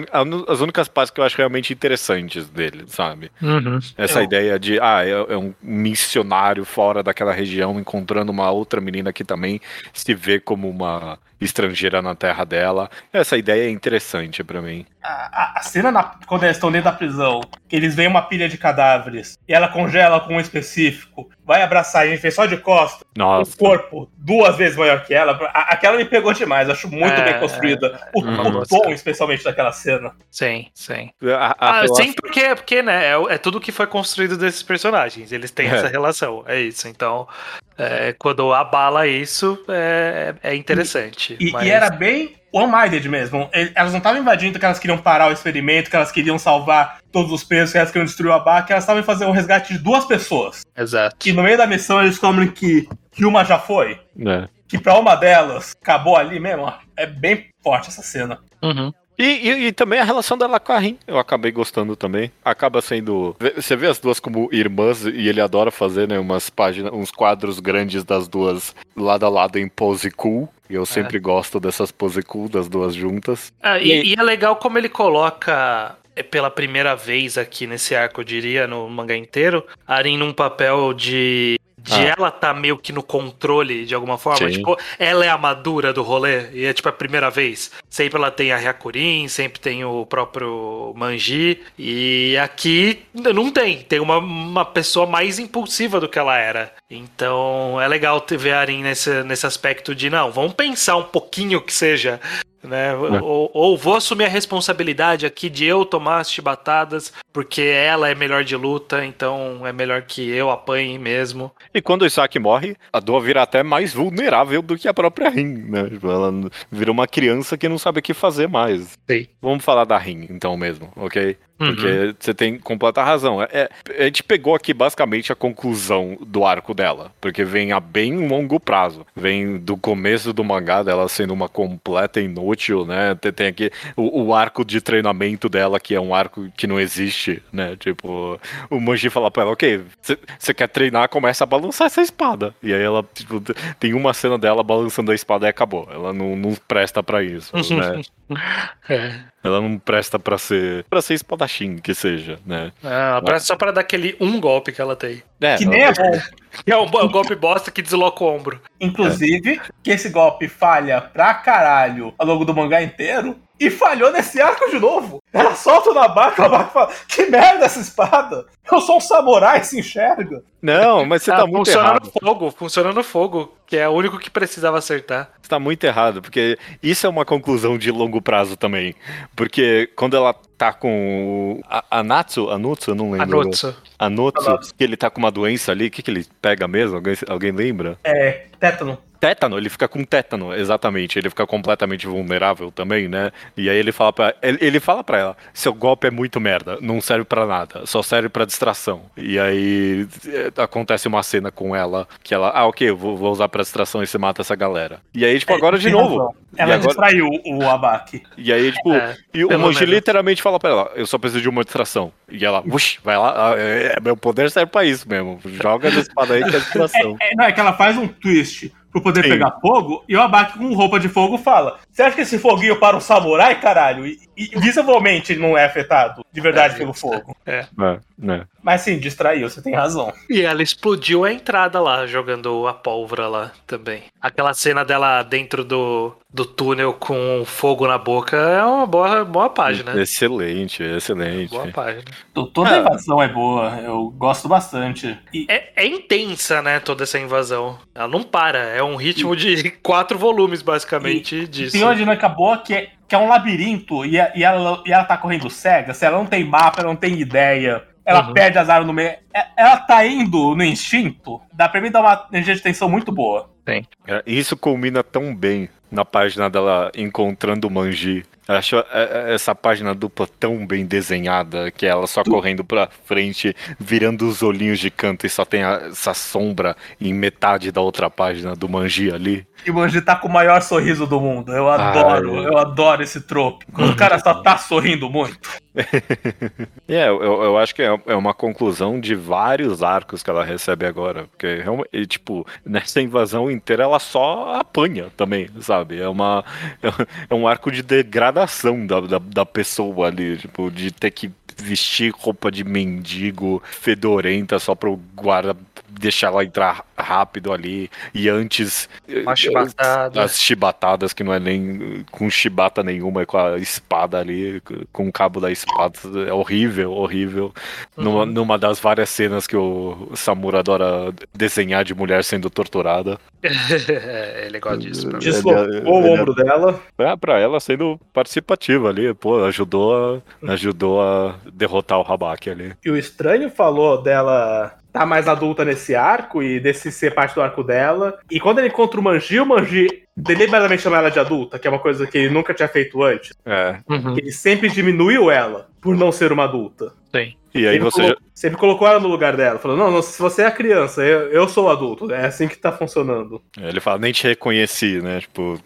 as únicas partes que eu acho realmente interessantes dele, sabe? Uhum. Essa Eu- ideia de, ah, é, é um missionário fora daquela região encontrando uma outra menina que também se vê como uma estrangeira na terra dela. Essa ideia é interessante pra mim. A, a- a cena na- quando eles estão dentro da prisão, que eles veem uma pilha de cadáveres e ela congela com um específico, vai abraçar a gente vê só de costas, Nossa. o corpo duas vezes maior que ela. A- aquela me pegou demais, acho muito É, bem construída. o, o tom, especialmente daquela cena. Sim, sim. A, a Ah, sim, porque, porque né, é, é tudo que foi construído desses personagens. Eles têm É. essa relação, é isso. Então, é, quando abala isso, é, é interessante. E, mas- e era bem one-minded mesmo. Elas não estavam invadindo que elas queriam parar o experimento, que elas queriam salvar todos os presos, que elas queriam destruir o Abaca, elas estavam fazendo um resgate de duas pessoas. Exato. E no meio da missão eles descobrem que, que uma já foi. né? Que pra uma delas acabou ali mesmo. ó. É bem forte essa cena. Uhum. E, e- e também a relação dela com a Rin, eu acabei gostando também. Acaba sendo. Você vê as duas como irmãs e ele adora fazer, né? Umas páginas, uns quadros grandes das duas lado a lado em pose cool. E eu sempre gosto dessas pose cool das duas juntas. Ah, E- e, e é legal como ele coloca é, pela primeira vez aqui nesse arco, eu diria, no mangá inteiro, a Arin num papel de. De Ah. ela tá meio que no controle de alguma forma. Sim. Tipo, ela é a madura do rolê. E é tipo a primeira vez. Sempre ela tem a Hyakurin, sempre tem o próprio Manji. E aqui não tem. Tem uma, uma pessoa mais impulsiva do que ela era. Então é legal ter ver a Arin nesse, nesse aspecto de não, vamos pensar um pouquinho que seja né? Ou, ou vou assumir a responsabilidade aqui de eu tomar as chibatadas, porque ela é melhor de luta, então é melhor que eu apanhe mesmo. E quando o Isaac morre, a Doa vira até mais vulnerável do que a própria Rin, né? Tipo, Ela vira uma criança que não sabe o que fazer mais. Sim. Vamos falar da Rin, então mesmo, ok? Uhum. Porque você tem completa razão. É, é- a gente pegou aqui basicamente a conclusão do arco dela. Porque vem a bem longo prazo. Vem do começo do mangá dela sendo uma completa inútil, né? Tem, tem aqui o, o arco de treinamento dela, que é um arco que não existe, né? Tipo, o Manji fala pra ela, ok, você quer treinar, começa a balançar essa espada. E aí ela, tipo, tem uma cena dela balançando a espada e acabou. Ela não, não presta pra isso, né? É. Ela não presta pra ser para ser espadachim, que seja, né? Ah, pra- só pra dar aquele um golpe que ela tem. É, Que ela- nem é bom. Que é um golpe bosta que desloca o ombro. Inclusive, que esse golpe falha pra caralho ao longo do mangá inteiro. E falhou nesse arco de novo. Ela solta na barca, a barca fala: Que merda essa espada! Eu sou um samurai, se enxerga. Não, mas você Ah, tá muito funciona errado. no fogo, funciona no fogo, que é o único que precisava acertar. Você tá muito errado, porque isso é uma conclusão de longo prazo também. Porque quando ela tá com o- a, a Natsu, a Nutsu, eu não lembro. Anotsu. A Nutsu, Anotsu. que ele tá com uma doença ali, o que, que ele pega mesmo? Alguém, alguém lembra? É, tétano. Tétano, ele fica com tétano, exatamente. Ele fica completamente vulnerável também, né? E aí ele fala pra ele, ele fala para ela: "Seu golpe é muito merda, não serve pra nada, só serve pra distração". E aí é, acontece uma cena com ela que ela: "Ah, OK, eu vou, vou usar pra distração e você mata essa galera". E aí tipo agora de Tem novo. razão. Ela agora- distraiu o Abaque. E aí tipo, É, e o menos. literalmente fala pra ela: "Eu só preciso de uma distração". E ela: "Uxi, vai lá, ah, é, é, meu poder serve pra isso mesmo. Joga essa espada aí que é distração". É, não, é que ela faz um twist pro poder Sim. pegar fogo e o Abaque com roupa de fogo fala: Você acha que esse foguinho para um samurai, caralho? E, e visivelmente ele não é afetado de verdade pelo fogo. É, né? Mas sim, distraiu, você tem razão. E ela explodiu a entrada lá, jogando a pólvora lá também. Aquela cena dela dentro do, do túnel com fogo na boca é uma boa, boa página. Excelente, excelente. Boa página. Toda a invasão é boa, eu gosto bastante. E... É, é, intensa, né, toda essa invasão. Ela não para, é um ritmo de quatro volumes, basicamente, e, disso. Tem uma dinâmica boa que é, que é um labirinto e, e, ela, e ela tá correndo cega, se ela não tem mapa, ela não tem ideia ela uhum. perde as armas no meio. É, ela tá indo no instinto, dá pra mim dar uma energia de tensão muito boa. Tem. É, isso culmina tão bem na página dela encontrando o Manji. Eu acho é, essa página dupla tão bem desenhada que ela só correndo pra frente, virando os olhinhos de canto e só tem essa sombra em metade da outra página do Manji ali. E o Manji tá com o maior sorriso do mundo. Eu adoro, Ai. eu adoro esse trope. Quando o cara só tá sorrindo muito. é, eu, eu acho que é, é uma conclusão de vários arcos que ela recebe agora. Porque, tipo, nessa invasão inteira ela só apanha também, sabe? É, uma, é um arco de degradação da, da, da pessoa ali, tipo, de ter que vestir roupa de mendigo fedorenta só pro guarda deixar ela entrar rápido ali. E antes. Uma chibatada. As chibatadas, que não é nem com chibata nenhuma, é com a espada ali, com o cabo da espada. É horrível, horrível. Uhum. Numa, numa das várias cenas que o Samura adora desenhar de mulher sendo torturada. é, ele gosta disso. Deslocou o ombro dela. É, pra ela sendo participativa ali, pô, ajudou a, ajudou a derrotar o Rabak ali. E o estranho falou dela tá mais adulta nesse arco e desse ser parte do arco dela. E quando ele encontra o Manji, o Manji deliberadamente chama ela de adulta, que é uma coisa que ele nunca tinha feito antes. É. Uhum. Ele sempre diminuiu ela por não ser uma adulta. Sim. E aí sempre você colocou, já... sempre colocou ela no lugar dela. Falou, não, não, se você é criança, eu, eu sou adulto. É assim que tá funcionando. É, ele fala, nem te reconheci, né? Tipo,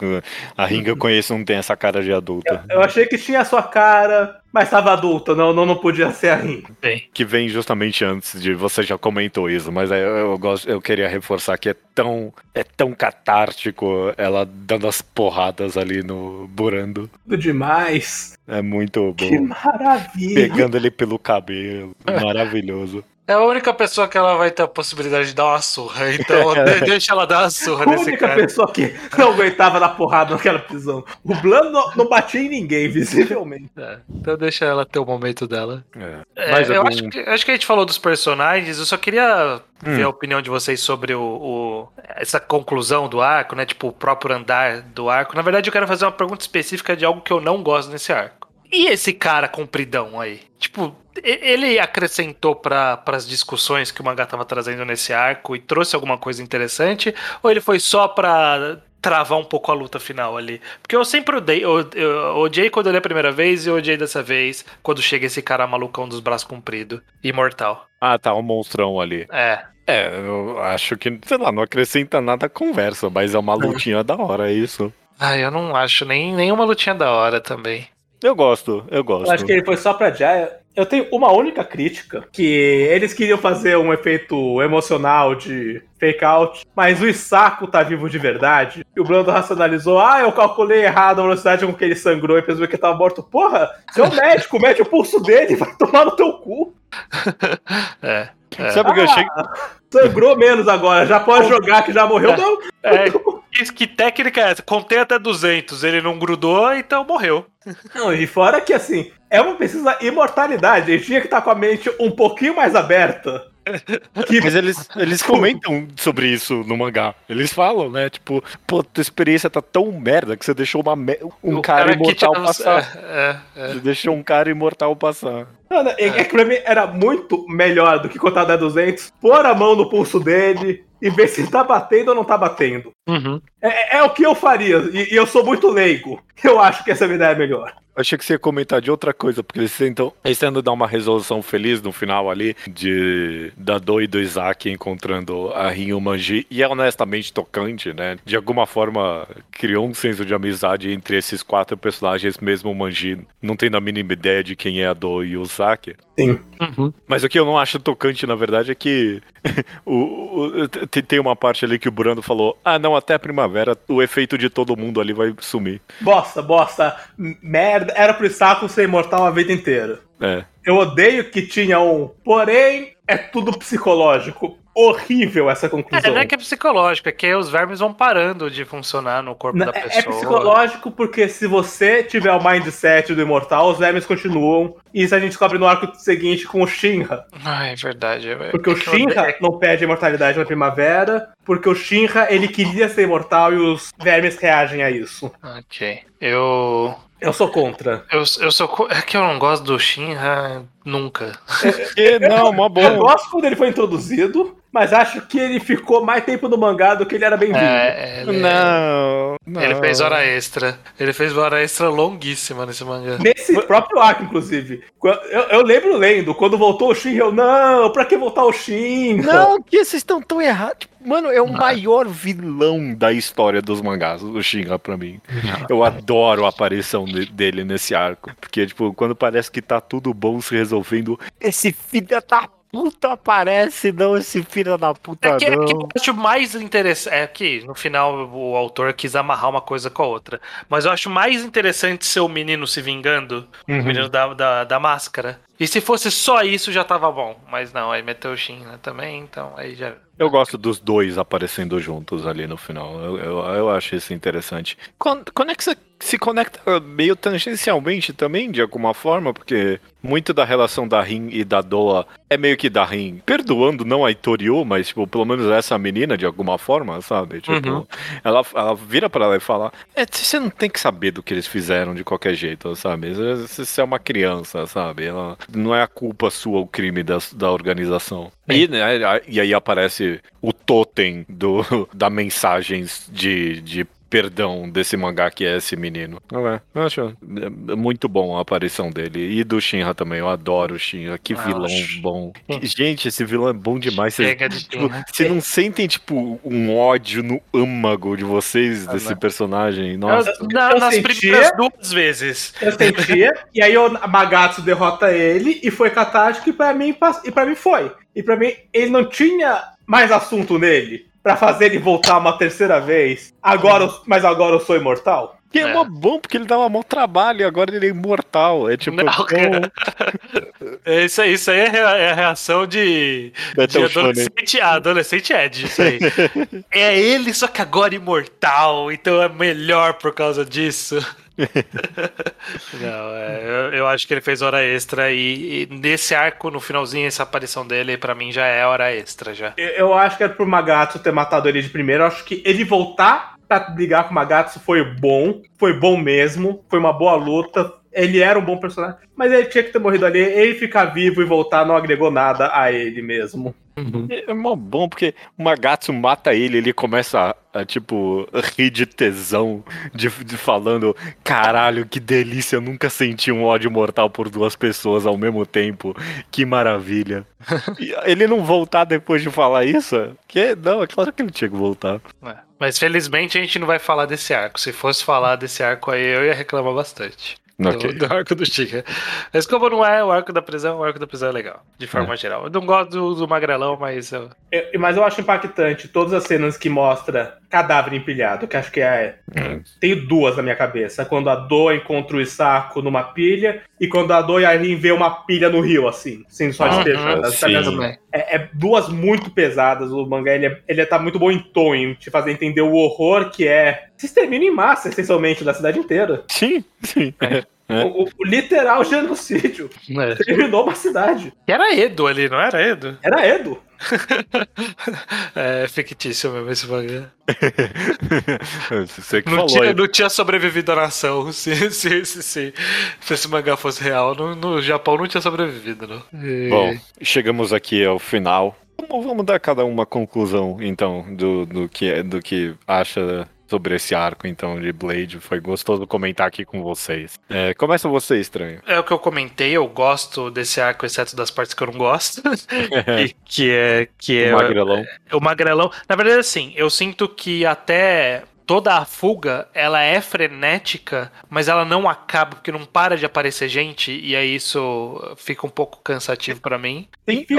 a Ringa eu conheço não tem essa cara de adulta. Eu, eu achei que tinha a sua cara, mas tava adulta, não, não, não podia ser a Ringa. Bem. Que vem justamente antes de você já comentou isso, mas eu, eu, gosto, eu queria reforçar que é tão, é tão catártico ela dando as porradas ali no Burando. Demais. É muito bom. Que maravilha. Pegando ele pelo cabelo. Maravilhoso. É a única pessoa que ela vai ter a possibilidade de dar uma surra. Então deixa ela dar uma surra nesse cara. A única pessoa que não aguentava dar porrada naquela prisão. O Blano não, não batia em ninguém, visivelmente. É, então deixa ela ter o momento dela. É. É, Mas eu acho, que, acho que a gente falou dos personagens. Eu só queria hum. ver a opinião de vocês sobre o, o, essa conclusão do arco, né? Tipo, o próprio andar do arco. Na verdade, eu quero fazer uma pergunta específica de algo que eu não gosto nesse arco. E esse cara compridão aí? Tipo, ele acrescentou para as discussões que o mangá tava trazendo nesse arco e trouxe alguma coisa interessante? Ou ele foi só pra travar um pouco a luta final ali? Porque eu sempre odeio, eu, eu odiei quando eu li a primeira vez e eu odiei dessa vez quando chega esse cara malucão dos braços compridos, imortal. Ah, tá, um monstrão ali. É. É, eu acho que, sei lá, não acrescenta nada à conversa, mas é uma lutinha da hora, é isso. Ah, eu não acho nem nenhuma lutinha da hora também. Eu gosto, eu gosto. Eu acho que ele foi só pra Jaya. Eu tenho uma única crítica, que eles queriam fazer um efeito emocional de fake out, mas o Isaku tá vivo de verdade. E o Blando racionalizou, ah, eu calculei errado a velocidade com que ele sangrou e pensou que ele tava morto. Porra, você é um médico, mede o pulso dele e vai tomar no teu cu. é. É. Sabe o que eu achei? Ah, sangrou menos agora, já pode jogar que já morreu. É. Não. É. Que técnica é essa? Contei até 200, ele não grudou, então morreu. Não, e fora que assim, é uma pesquisa imortalidade, ele tinha que estar com a mente um pouquinho mais aberta. Que... Mas eles, eles comentam sobre isso no mangá. Eles falam, né? Tipo, pô, tua experiência tá tão merda que você deixou uma me... um cara, cara imortal passar. É, é, é. Você deixou um cara imortal passar. Mano, é, é que pra mim era muito melhor do que contar da 200, pôr a mão no pulso dele e ver se tá batendo ou não tá batendo. Uhum. É, é, o que eu faria, e, e, eu sou muito leigo. Eu acho que essa ideia é melhor. Achei que você ia comentar de outra coisa, porque eles tentam, eles tentam dar uma resolução feliz no final ali, de da Do e do Isaac encontrando a Rin e o Manji, e é honestamente tocante, né? De alguma forma criou um senso de amizade entre esses quatro personagens, mesmo o Manji não tendo a mínima ideia de quem é a Do e o Isaac. Sim. Uhum. Mas o que eu não acho tocante, na verdade, é que o, o, tem uma parte ali que o Brando falou: ah, não, até a primavera o efeito de todo mundo ali vai sumir. Bosta, bosta, merda, era pro saco ser imortal a vida inteira. É. Eu odeio que tinha um, porém, é tudo psicológico. Horrível essa conclusão. É, não é que é psicológico, é que os vermes vão parando de funcionar no corpo Não, da é- pessoa. É psicológico porque se você tiver o mindset do imortal, os vermes continuam. E isso a gente descobre no arco seguinte com o Shinra. Ah, é verdade. é- Porque o é eu- Shinra não perde a imortalidade na primavera. Porque o Shinra, ele queria ser imortal e os vermes reagem a isso. Ok. Eu. Eu sou contra. Eu, eu sou. É que eu não gosto do Shinra nunca. Que não, mó Eu bom. gosto quando ele foi introduzido, mas acho que ele ficou mais tempo no mangá do que ele era bem-vindo. É, ele, Não, não. ele fez hora extra. Ele fez hora extra longuíssima nesse mangá. Nesse próprio arco, inclusive. Eu, eu lembro lendo, quando voltou o Shinra, eu, não, pra que voltar o Shinra? Não, que vocês estão tão errados. Tipo, Mano, é o maior vilão da história dos mangás, o Shinra pra mim. Eu adoro a aparição de- dele nesse arco. Porque, tipo, quando parece que tá tudo bom se resolvendo, esse filho da puta aparece, não, esse filho da puta É que, é que eu não. acho mais interessante. É que no final o autor quis amarrar uma coisa com a outra. Mas eu acho mais interessante ser o menino se vingando, o menino da, da, da máscara. E se fosse só isso já tava bom. Mas não, aí meteu o Shinra também, então aí já. Eu gosto dos dois aparecendo juntos ali no final. Eu, eu, eu acho isso interessante. Quando, quando é que você se conecta meio tangencialmente também, de alguma forma? Porque muito da relação da Rin e da Doa é meio que da Rin perdoando não a Itoriu, mas, tipo, pelo menos essa menina de alguma forma, sabe? Tipo, Uhum. ela, ela vira pra ela e fala: É, você não tem que saber do que eles fizeram de qualquer jeito, sabe? Você você é uma criança, sabe? Ela, não é a culpa sua o crime da, da organização. E, né, e aí aparece o totem do, da mensagens de, de perdão desse mangá que é esse menino. Não é? Eu acho é, muito bom a aparição dele. E do Shinra também. Eu adoro o Shinra. Que Ah, vilão bom. Gente, esse vilão é bom demais. Vocês, Chega de tipo, Shinra. vocês não sentem, tipo, um ódio no âmago de vocês desse não. personagem? Nossa. Na- eu nas sentia- primeiras duas vezes. Eu sentia, e aí o Magatsu derrota ele e foi catártico, e pra mim, e pra mim foi. E pra mim, ele não tinha mais assunto nele pra fazer ele voltar uma terceira vez. Agora, eu- mas agora eu sou imortal? Que é, É. mó bom, porque ele dava mó trabalho e agora ele é imortal. É tipo. Não, bom. É Isso, aí- isso aí é é a reação de, de Battle Shonen. adolescente, ah, adolescente Ed, isso aí. é ele, só que agora imortal, então é melhor por causa disso. Não, é, eu, eu acho que ele fez hora extra e, e nesse arco, no finalzinho, essa aparição dele, pra mim já é hora extra já. Eu, eu acho que era pro Magatsu ter matado ele de primeiro. Eu acho que ele voltar pra brigar com o Magatsu foi bom. Foi bom mesmo. Foi uma boa luta. Ele era um bom personagem. Mas ele tinha que ter morrido ali. Ele ficar vivo e voltar não agregou nada a ele mesmo. É mó bom, porque o Magatsu mata ele, ele começa a, a, tipo, rir de tesão, de, de falando, caralho, que delícia, eu nunca senti um ódio mortal por duas pessoas ao mesmo tempo, que maravilha. E ele não voltar depois de falar isso? Que, não, é claro que ele tinha que voltar. É. Mas felizmente a gente não vai falar desse arco. Se fosse falar desse arco aí, eu ia reclamar bastante. Do, Ok. do arco do Chica. Mas como não é o arco da prisão, o arco da prisão é legal, de forma geral. Eu não gosto do, do Magrelão, mas eu, Eu- mas eu acho impactante todas as cenas que mostra cadáver empilhado, que acho que é. Tenho duas na minha cabeça. Quando a Do encontra o Isako numa pilha, e quando a Do e a Rin vê uma pilha no rio, assim, sendo só Uhum, despejada. sim. sabe? também. É, é duas muito pesadas. O mangá ele, é, ele tá muito bom em tom, em te fazer entender o horror que é. Se extermínio em massa, essencialmente, da cidade inteira. Sim, sim. É. O, o- o literal genocídio. É. Terminou uma cidade. Era Edo ali, não era Edo? Era Edo. É fictício mesmo esse mangá. Você que Não falou tinha, aí. não tinha sobrevivido a nação. Se, se, se, se, se esse mangá fosse real, no, no Japão não tinha sobrevivido, não. E- Bom, chegamos aqui ao final. Vamos, vamos dar cada um uma conclusão, então, do, do, que, é- do que acha sobre esse arco, então, de Blade. Foi gostoso comentar aqui com vocês. É, começa você, estranho. É o que eu comentei, eu gosto desse arco, exceto das partes que eu não gosto. que, que é. Que é o Magrelão. o magrelão. Na verdade, assim, eu sinto que até toda a fuga ela é frenética, mas ela não acaba porque não para de aparecer gente e aí isso fica um pouco cansativo pra mim. Tem tem-.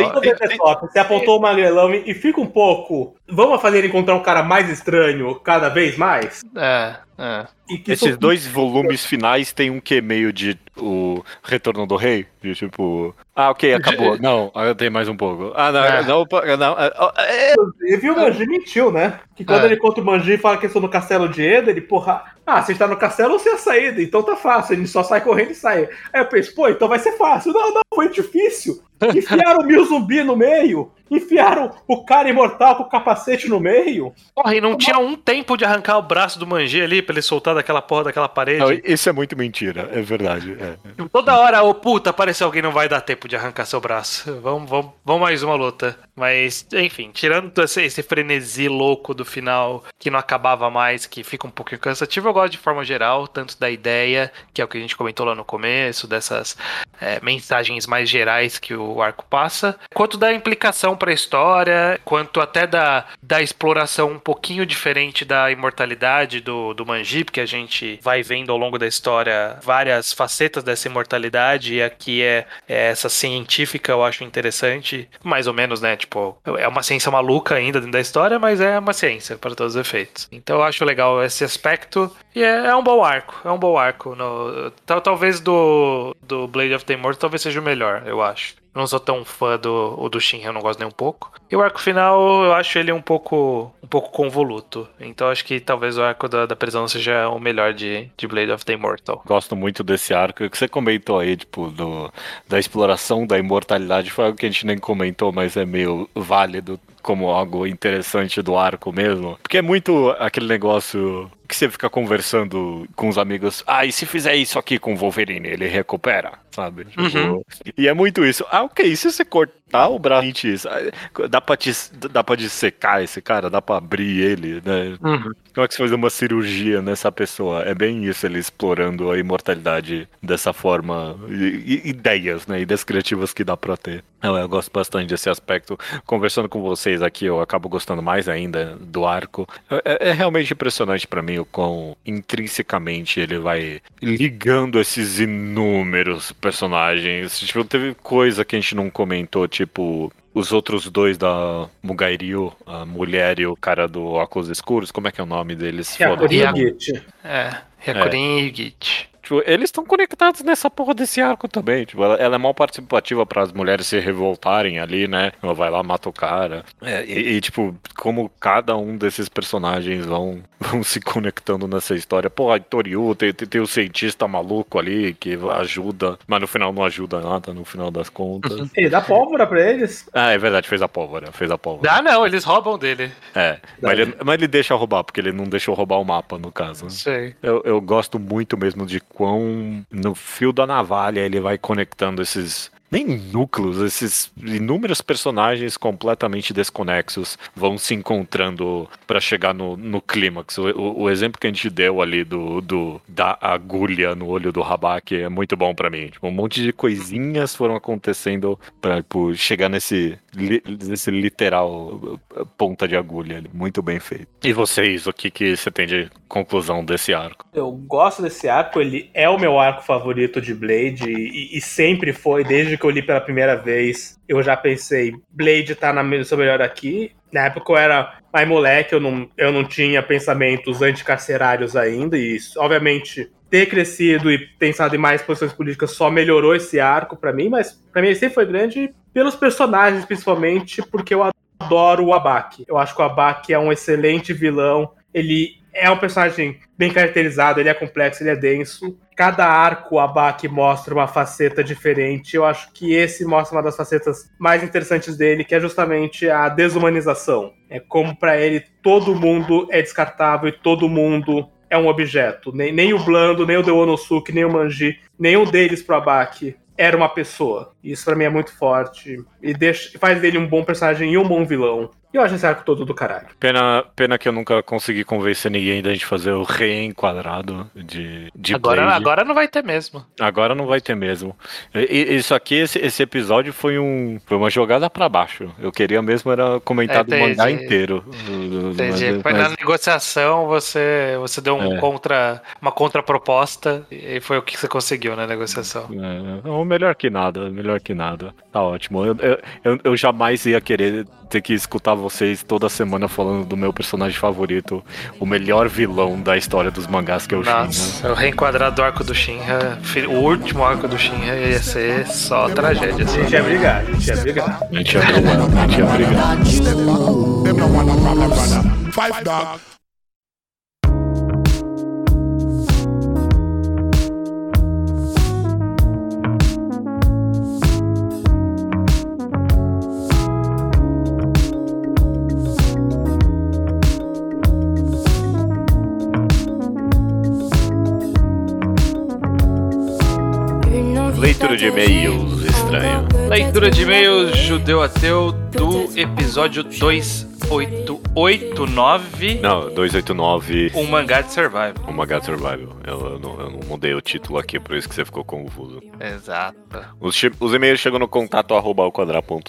Você apontou o magrelão e fica um pouco vamos fazer ele encontrar um cara mais estranho cada vez mais? É, é. Esses dois volumes finais tem um que meio de o Retorno do Rei, de tipo, ah, ok, acabou. Não, tem mais um pouco. Ah, não, é. não, não, é... Inclusive o Manji mentiu, né? Que quando é. ele contra o Manji e fala que eu sou no castelo de Eda, ele, porra, ah, você está no castelo ou você é a saída, então tá fácil, ele só sai correndo e sai. Aí eu penso, pô, então vai ser fácil. Não, não, foi difícil. Enfiaram mil zumbi no meio. Enfiaram o cara imortal com o capacete no meio. Porra, e não tinha um tempo de arrancar o braço do Manji ali pra ele soltar daquela porra daquela parede. Não, isso é muito mentira, é verdade. É. Toda hora, ô oh, puta, apareceu alguém, não vai dar tempo de arrancar seu braço. Vamos, vamos, vamos mais uma luta. Mas, enfim, tirando esse, esse frenesi louco do final, que não acabava mais, que fica um pouquinho cansativo, eu gosto de forma geral, tanto da ideia, que é o que a gente comentou lá no começo, dessas é, mensagens mais gerais que o arco passa, quanto da implicação para a história, quanto até da, da exploração um pouquinho diferente da imortalidade do, do porque a gente vai vendo ao longo da história várias facetas dessa imortalidade, e aqui é, é essa científica, eu acho interessante, mais ou menos, né? Tipo, é uma ciência maluca ainda dentro da história, mas é uma ciência para todos os efeitos. Então eu acho legal esse aspecto. E é, é um bom arco. É um bom arco. No, tal, talvez do, do Blade of the Immortal talvez seja o melhor, eu acho. Não sou tão fã do, do Shin, eu não gosto nem um pouco. E o arco final, eu acho ele um pouco um pouco convoluto. Então acho que talvez o arco da, da prisão seja o melhor de, de Blade of the Immortal. Gosto muito desse arco. O que você comentou aí, tipo, do, da exploração da imortalidade foi algo que a gente nem comentou, mas é meio válido como algo interessante do arco mesmo. Porque é muito aquele negócio que você fica conversando com os amigos. Ah, e se fizer isso aqui com o Wolverine, ele recupera, sabe? Tipo, uhum. E é muito isso. Ah, ok, se você cortar o braço, dá pra, te, dá pra dissecar esse cara, dá pra abrir ele, né? Uhum. Como é que você faz uma cirurgia nessa pessoa? É bem isso, ele explorando a imortalidade dessa forma. E, e, ideias, né? Ideias criativas que dá pra ter. Eu, eu, gosto bastante desse aspecto. Conversando com vocês aqui, eu acabo gostando mais ainda do arco. É, é realmente impressionante para mim o quão intrinsecamente ele vai ligando esses inúmeros personagens. Tipo, teve coisa que a gente não comentou, tipo os outros dois da Mugairyu, a mulher e o cara do óculos escuros, como é que é o nome deles? Hyakurin e Git. É, Hyakurin é. e Git. Tipo, eles estão conectados nessa porra desse arco também. Tipo, ela, ela é mal participativa para as mulheres se revoltarem ali, né? Ela vai lá, mata o cara. É, e, e, tipo, como cada um desses personagens vão, vão se conectando nessa história. Pô, a Toriu, tem, tem, tem, o cientista maluco ali que ajuda, mas no final não ajuda nada, no final das contas. Ele dá pólvora pra eles. Ah, é verdade, fez a pólvora, fez a pólvora. Dá não, eles roubam dele. É, mas ele, mas ele, deixa roubar, porque ele não deixou roubar o mapa, no caso. Sei. Eu, eu gosto muito mesmo de quão no fio da navalha ele vai conectando esses nem núcleos, esses inúmeros personagens completamente desconexos vão se encontrando para chegar no, no clímax. O, o, o, exemplo que a gente deu ali do, do da agulha no olho do Rabak é muito bom para mim. Tipo, um monte de coisinhas foram acontecendo para tipo, chegar nesse, li, nesse literal ponta de agulha. Muito bem feito. E vocês, o que, que você tem de conclusão desse arco? Eu gosto desse arco, ele é o meu arco favorito de Blade e, e sempre foi, desde que eu li pela primeira vez, eu já pensei, Blade tá na sua melhor aqui. Na época eu era mais moleque, eu não, eu não tinha pensamentos anticarcerários ainda, e isso, obviamente ter crescido e pensado em mais posições políticas só melhorou esse arco para mim, mas para mim ele sempre foi grande pelos personagens, principalmente, porque eu adoro o Abak. Eu acho que o Abak é um excelente vilão. Ele é um personagem bem caracterizado, ele é complexo, ele é denso. Cada arco, o Abak mostra uma faceta diferente. Eu acho que esse mostra uma das facetas mais interessantes dele, que é justamente a desumanização. É como para ele todo mundo é descartável e todo mundo é um objeto. Nem, nem o Blando, nem o Deonosuke, nem o Manji, nenhum deles pro Abak era uma pessoa. Isso para mim é muito forte. E deixa, faz dele um bom personagem e um bom vilão. E eu acho esse arco todo do caralho. Pena, pena que eu nunca consegui convencer ninguém da gente fazer o reenquadrado de, de agora, Blade. Agora não vai ter mesmo. Agora não vai ter mesmo. E, isso aqui, esse, esse, episódio foi, um, foi uma jogada para baixo. Eu queria mesmo era comentar é, do mangá inteiro. Entendi. Mas, foi mas... na negociação, você, você deu um é. contra, uma contraproposta e foi o que você conseguiu na negociação. É, melhor que nada. Melhor melhor que nada. Tá ótimo. Eu, eu, eu, jamais ia querer ter que escutar vocês toda semana falando do meu personagem favorito, o melhor vilão da história dos mangás, que é o Nossa, Shinra. o reenquadrado do arco do Shinra, o último arco do Shinra ia ser só tragédia. Assim. A gente ia brigar, a gente ia brigar. A gente ia brigar, a gente ia brigar. Leitura de e-mails estranho. Leitura de e-mails judeu ateu do episódio 2889. Não, 289. Um mangá de survival. Um mangá de survival. Eu, eu, não, eu não mudei o título aqui, por isso que você ficou confuso. Exato. Os, os e-mails chegam no contato arroba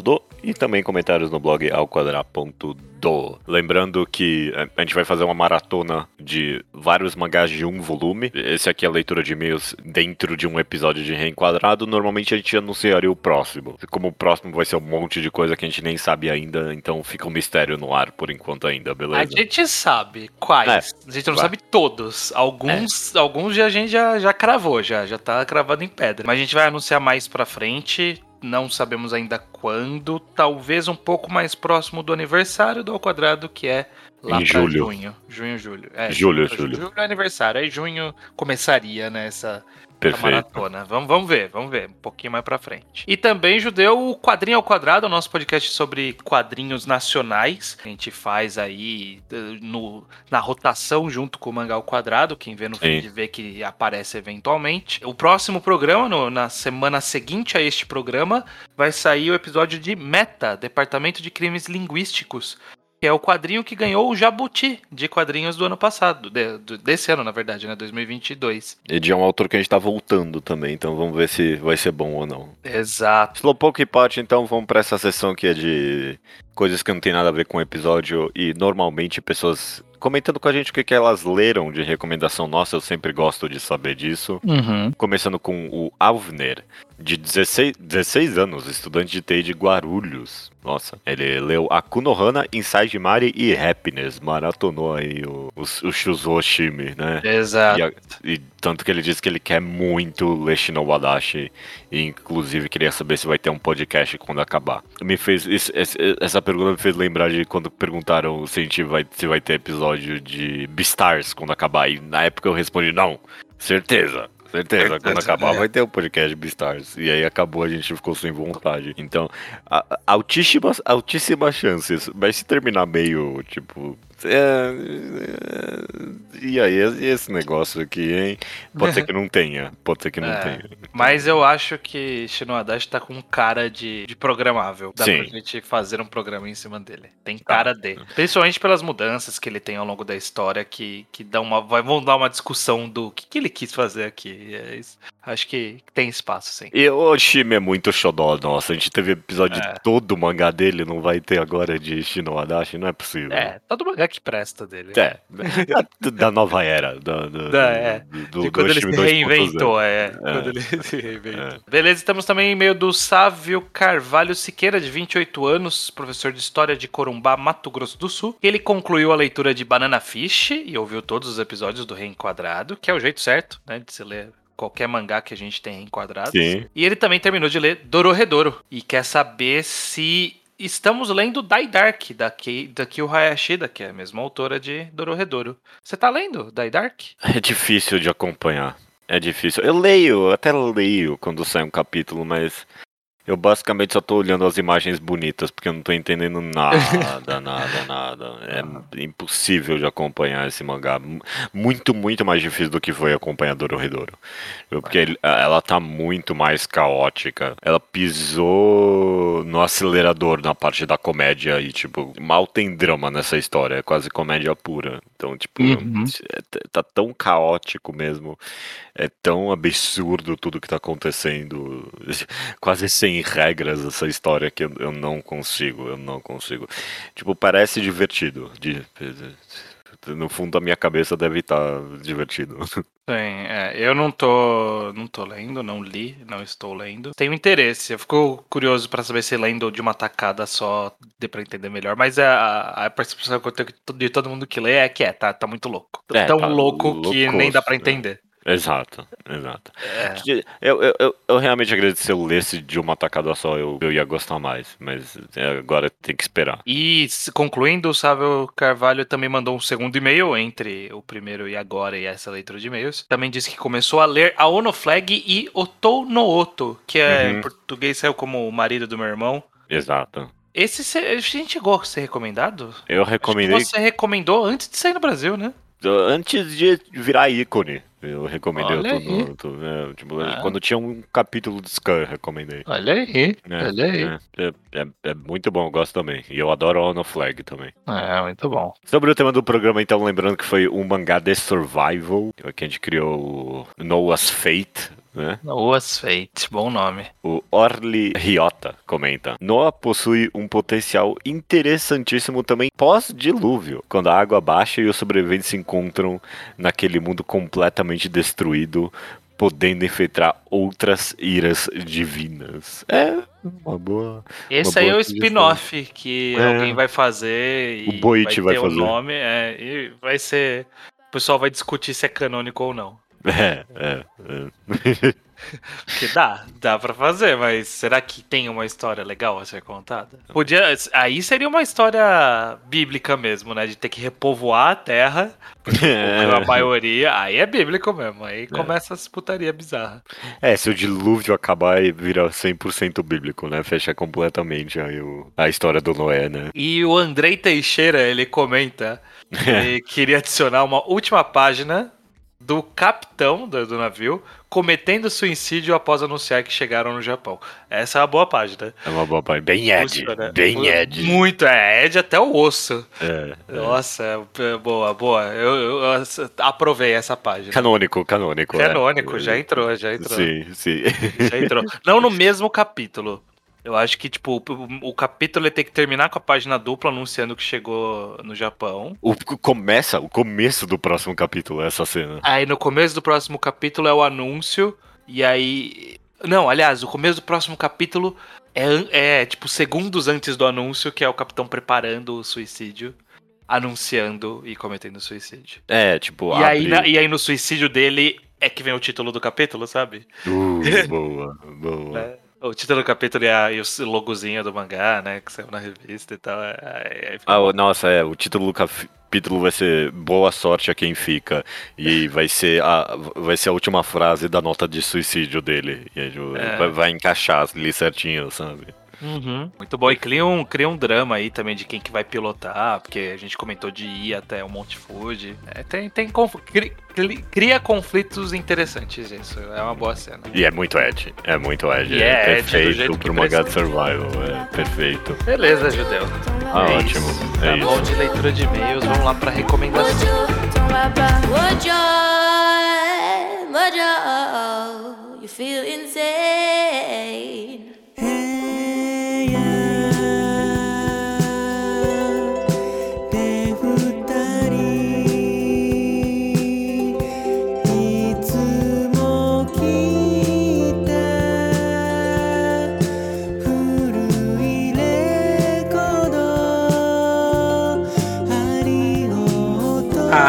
do e também comentários no blog alquadra.do do. Lembrando que a gente vai fazer uma maratona de vários mangás de um volume. Esse aqui é a leitura de e-mails dentro de um episódio de Reenquadrado. Normalmente a gente anunciaria o próximo. Como o próximo vai ser um monte de coisa que a gente nem sabe ainda, então fica um mistério no ar por enquanto ainda, beleza? A gente sabe quais. É, a gente não vai. sabe todos. Alguns, é. alguns a gente já, já cravou, já, já tá cravado em pedra. Mas a gente vai anunciar mais pra frente não sabemos ainda quando, talvez um pouco mais próximo do aniversário do Ao Quadrado, que é lá em julho. junho. Junho, julho. É, julho, julho. Julho é aniversário, aí junho começaria nessa, né, Perfeito. Vamos, vamos ver, vamos ver, um pouquinho mais pra frente. E também, Judeu, o Quadrinho ao Quadrado, o nosso podcast sobre quadrinhos nacionais. A gente faz aí eh, no, na rotação junto com o Mangá ao Quadrado, quem vê no vídeo vê que aparece eventualmente. O próximo programa, no, na semana seguinte a este programa, vai sair o episódio de Meta, Departamento de Crimes Linguísticos, que é o quadrinho que ganhou o Jabuti de quadrinhos do ano passado, de, desse ano, na verdade, né, 2022. E de um autor que a gente tá voltando também, então vamos ver se vai ser bom ou não. Exato. Slowpoke Pot, então vamos para essa sessão que é de coisas que não tem nada a ver com o episódio e normalmente pessoas comentando com a gente o que, que elas leram de recomendação nossa, eu sempre gosto de saber disso. Uhum. Começando com o Alvner, de 16, 16 anos, estudante de TI de Guarulhos. Nossa, ele leu Akunohana, Inside Mari e Happiness. Maratonou aí o, o, o Shuzoshimi, né? Exato. E, e, tanto que ele disse que ele quer muito ler Shinowadashi. E inclusive queria saber se vai ter um podcast quando acabar. Me fez. Isso, essa pergunta me fez lembrar de quando perguntaram se a gente vai, se vai ter episódio de Beastars quando acabar. E na época eu respondi não. Certeza. Certeza, quando acabar vai ter o um podcast Beastars. E aí acabou, a gente ficou sem vontade. Então, altíssimas, altíssimas chances. Mas se terminar meio, tipo, é, é, e aí, esse negócio aqui, hein? Pode ser que não tenha, pode ser que não é, tenha. Mas eu acho que Shinoadashi tá com cara de, de programável. Dá Sim. pra gente fazer um programa em cima dele. Tem tá. cara tá. dele. Principalmente pelas mudanças que ele tem ao longo da história, que, que dá uma, vão dar uma discussão do que, que ele quis fazer aqui. É acho que tem espaço, sim. E o Shime é muito xodó, nossa. A gente teve episódio é. de todo o mangá dele, não vai ter agora de Shinoadashi, não é possível. É, todo mangá que presta dele. É, da nova era. Da, do, da, é. do, de quando ele se reinventou, é. é. Quando ele se reinventou. É. Beleza, estamos também em meio do Sávio Carvalho Siqueira, de 28 anos, professor de História de Corumbá, Mato Grosso do Sul. Ele concluiu a leitura de Banana Fish e ouviu todos os episódios do Reenquadrado, que é o jeito certo, né, de se ler qualquer mangá que a gente tem enquadrado. Sim. E ele também terminou de ler Dororedoro e quer saber se estamos lendo Dai Dark, da, Ki, da Kyo Hayashida, que é a mesma autora de Dororedoro. Você tá lendo Dai Dark? É difícil de acompanhar. É difícil. Eu leio, até leio quando sai um capítulo, mas eu basicamente só tô olhando as imagens bonitas, porque eu não tô entendendo nada, nada, nada. É impossível de acompanhar esse mangá. Muito, muito mais difícil do que foi acompanhar Dororedoro. Porque ela tá muito mais caótica. Ela pisou no acelerador na parte da comédia e, tipo, mal tem drama nessa história. É quase comédia pura. Então, tipo, uhum. é, tá tão caótico mesmo. É tão absurdo tudo que tá acontecendo. Quase sem regras essa história que eu, eu não consigo, eu não consigo. Tipo, parece divertido. De, no fundo da minha cabeça deve estar divertido. Sim, é, eu não tô, não tô lendo, não li, não estou lendo. Tenho interesse, eu fico curioso para saber se lendo de uma tacada só dê pra entender melhor, mas a, a percepção que eu tenho de todo mundo que lê é que é, tá, tá muito louco. É, Tão tá louco que nem dá pra loucoço, né? entender. Exato, exato. É. Eu, eu, eu, eu realmente acredito que se eu lesse de uma tacada só, eu, eu ia gostar mais. Mas é, agora tem que esperar. E concluindo, o Sávio Carvalho também mandou um segundo e-mail entre o primeiro e agora e essa leitura de e-mails. Também disse que começou a ler a Ono Flag e Otou no Oto, que é Uhum. em português saiu como o marido do meu irmão. Exato. Esse a gente chegou a ser recomendado? Eu recomendei você recomendou antes de sair no Brasil, né? antes de virar ícone. Eu recomendei Olha o tudo. tudo, é, tipo, Ah. Quando tinha um capítulo de Scan, eu recomendei. Olha aí, É, É, é, é- é muito bom, eu gosto também. E eu adoro Ono Flag também. É, muito bom. Sobre o tema do programa, então, lembrando que foi um mangá de survival, que a gente criou o Noah's Fate, né? Noah's Fate, bom nome. O Orly Ryota comenta: Noah possui um potencial interessantíssimo também pós-dilúvio, quando a água baixa e os sobreviventes se encontram naquele mundo completamente destruído, podendo enfrentar outras iras divinas. É uma boa. Esse Uma aí é boa o spin-off que É. alguém vai fazer e O Boit vai ter fazer. o nome, é, e vai ser... O pessoal vai discutir se é canônico ou não. É, é. é. Porque dá, dá pra fazer, mas será que tem uma história legal a ser contada? Podia, aí seria uma história bíblica mesmo, né? De ter que repovoar a terra, a maioria, aí é bíblico mesmo, aí começa essa putaria bizarra. É, se o dilúvio acabar e vira 100% bíblico, né? Fecha completamente aí o, a história do Noé, né? E o Andrei Teixeira, ele comenta que queria adicionar uma última página do capitão do, do navio cometendo suicídio após anunciar que chegaram no Japão. Essa é uma boa página. É uma boa parte. Bem Ed. Funciona. Bem Ed. Muito, é Ed até o osso. É, é. Nossa, é boa, boa. Eu, eu- eu aprovei essa página. Canônico, canônico. é. Canônico, já entrou, já entrou. Sim, sim. Já entrou. Não no mesmo capítulo. Eu acho que, tipo, o, o capítulo tem que terminar com a página dupla anunciando que chegou no Japão. O, começa, o começo do próximo capítulo, essa cena. Aí no começo do próximo capítulo é o anúncio. E aí. Não, aliás, o começo do próximo capítulo é, é tipo segundos antes do anúncio, que é o capitão preparando o suicídio, anunciando e cometendo suicídio. É, tipo, E aí, abre- na- e aí no suicídio dele é que vem o título do capítulo, sabe? Uh, boa, boa. É. O título do capítulo e, a, e o logozinho do mangá, né? Que saiu na revista e tal. é- é- Ah, bom. nossa, é, o título do capítulo vai ser Boa sorte a quem fica. E vai ser a, vai ser a última frase da nota de suicídio dele. E aí, tipo, É. vai, vai encaixar ali certinho, sabe? Uhum. Muito bom. E cria um, cria um drama aí também de quem que vai pilotar, porque a gente comentou de ir até o Monte Fuji. É, tem, tem conf- cri- cri- cria conflitos interessantes isso. É uma boa cena. E é muito Ed. É muito Ed. E é, é perfeito pro mangá survival. É perfeito. Beleza, Judeu. Ah, É ótimo. isso. É tá isso. bom de leitura de e-mails. Vamos lá pra recomendação. Would you, would you, you feel insane?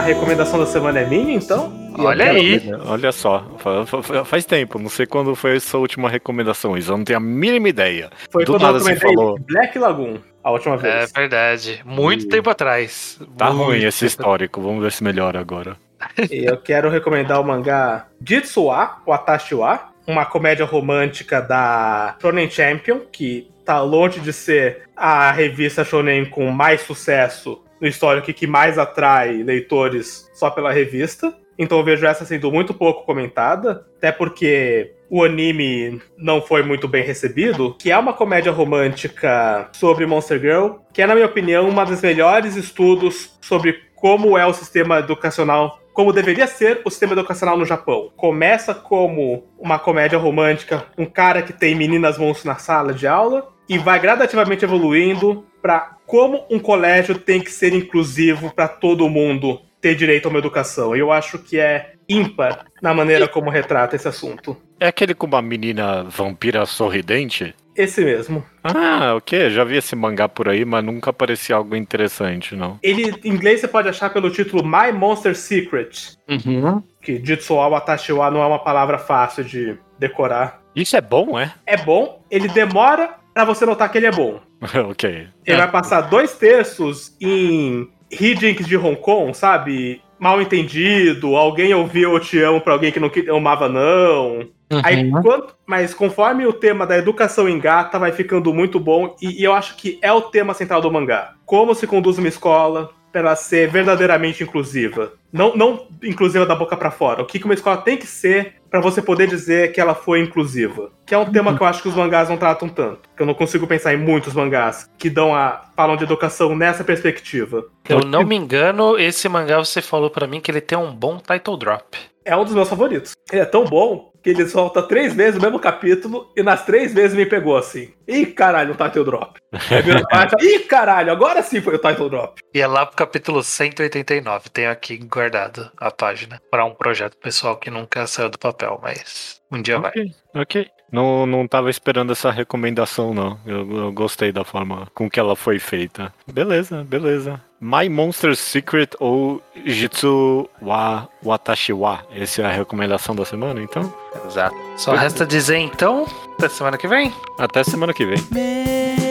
Recomendação da semana é minha, então? E Olha aí. Olha só, fa- fa- faz tempo, não sei quando foi a sua última recomendação, Isa, eu não tenho a mínima ideia. Foi Do quando nada eu você falou. Black Lagoon, a última É vez. verdade. Muito tempo atrás. Tá Muito ruim esse histórico, vamos ver se melhora agora. E eu quero recomendar o mangá Jitsuwa, o Atashiwa, uma comédia romântica da Shonen Champion, que tá longe de ser a revista Shonen com mais sucesso no histórico que mais atrai leitores só pela revista. Então eu vejo essa sendo muito pouco comentada, até porque o anime não foi muito bem recebido, que é uma comédia romântica sobre Monster Girl, que é, na minha opinião, uma das melhores estudos sobre como é o sistema educacional, como deveria ser o sistema educacional no Japão. Começa como uma comédia romântica, um cara que tem meninas monstros na sala de aula, e vai gradativamente evoluindo para como um colégio tem que ser inclusivo para todo mundo ter direito a uma educação. Eu acho que é ímpar na maneira como retrata esse assunto. É aquele com uma menina vampira sorridente? Esse mesmo. Ah, ok. Já vi esse mangá por aí, mas nunca parecia algo interessante, não. Ele, em inglês, você pode achar pelo título My Monster Secret. Uhum. Que Jitsuwa Watashiwa não é uma palavra fácil de decorar. Isso é bom, é? É bom, ele demora pra você notar que ele é bom. ok. Ele vai passar dois terços em hijinks de Hong Kong, sabe? Mal entendido, alguém ouviu eu te amo pra alguém que não que- amava, não. Aí, quanto, mas conforme o tema da educação engata, vai ficando muito bom. E, e eu acho que é o tema central do mangá. Como se conduz uma escola para ela ser verdadeiramente inclusiva. Não, não inclusiva da boca pra fora. O que que uma escola tem que ser para você poder dizer que ela foi inclusiva. Que é um tema que eu acho que os mangás não tratam tanto. Que eu não consigo pensar em muitos mangás que dão a falam de educação nessa perspectiva. Eu não me engano, esse mangá você falou pra mim que ele tem um bom title drop. É um dos meus favoritos. Ele é tão bom que ele solta três vezes o mesmo capítulo e nas três vezes me pegou assim. Ih, caralho, um title drop. Aí vira parte, Ih, caralho, agora sim foi o title drop. E é lá pro capítulo 189. Tenho aqui guardado a página para um projeto pessoal que nunca saiu do papel, mas um dia vai. Ok, ok. Não, não tava esperando essa recomendação, não. Eu, eu gostei da forma com que ela foi feita. Beleza, beleza. My Monster Secret ou Jitsu wa Watashi wa. Essa é a recomendação da semana, então? Exato. Só resta dizer então, até semana que vem. Até semana que vem. 目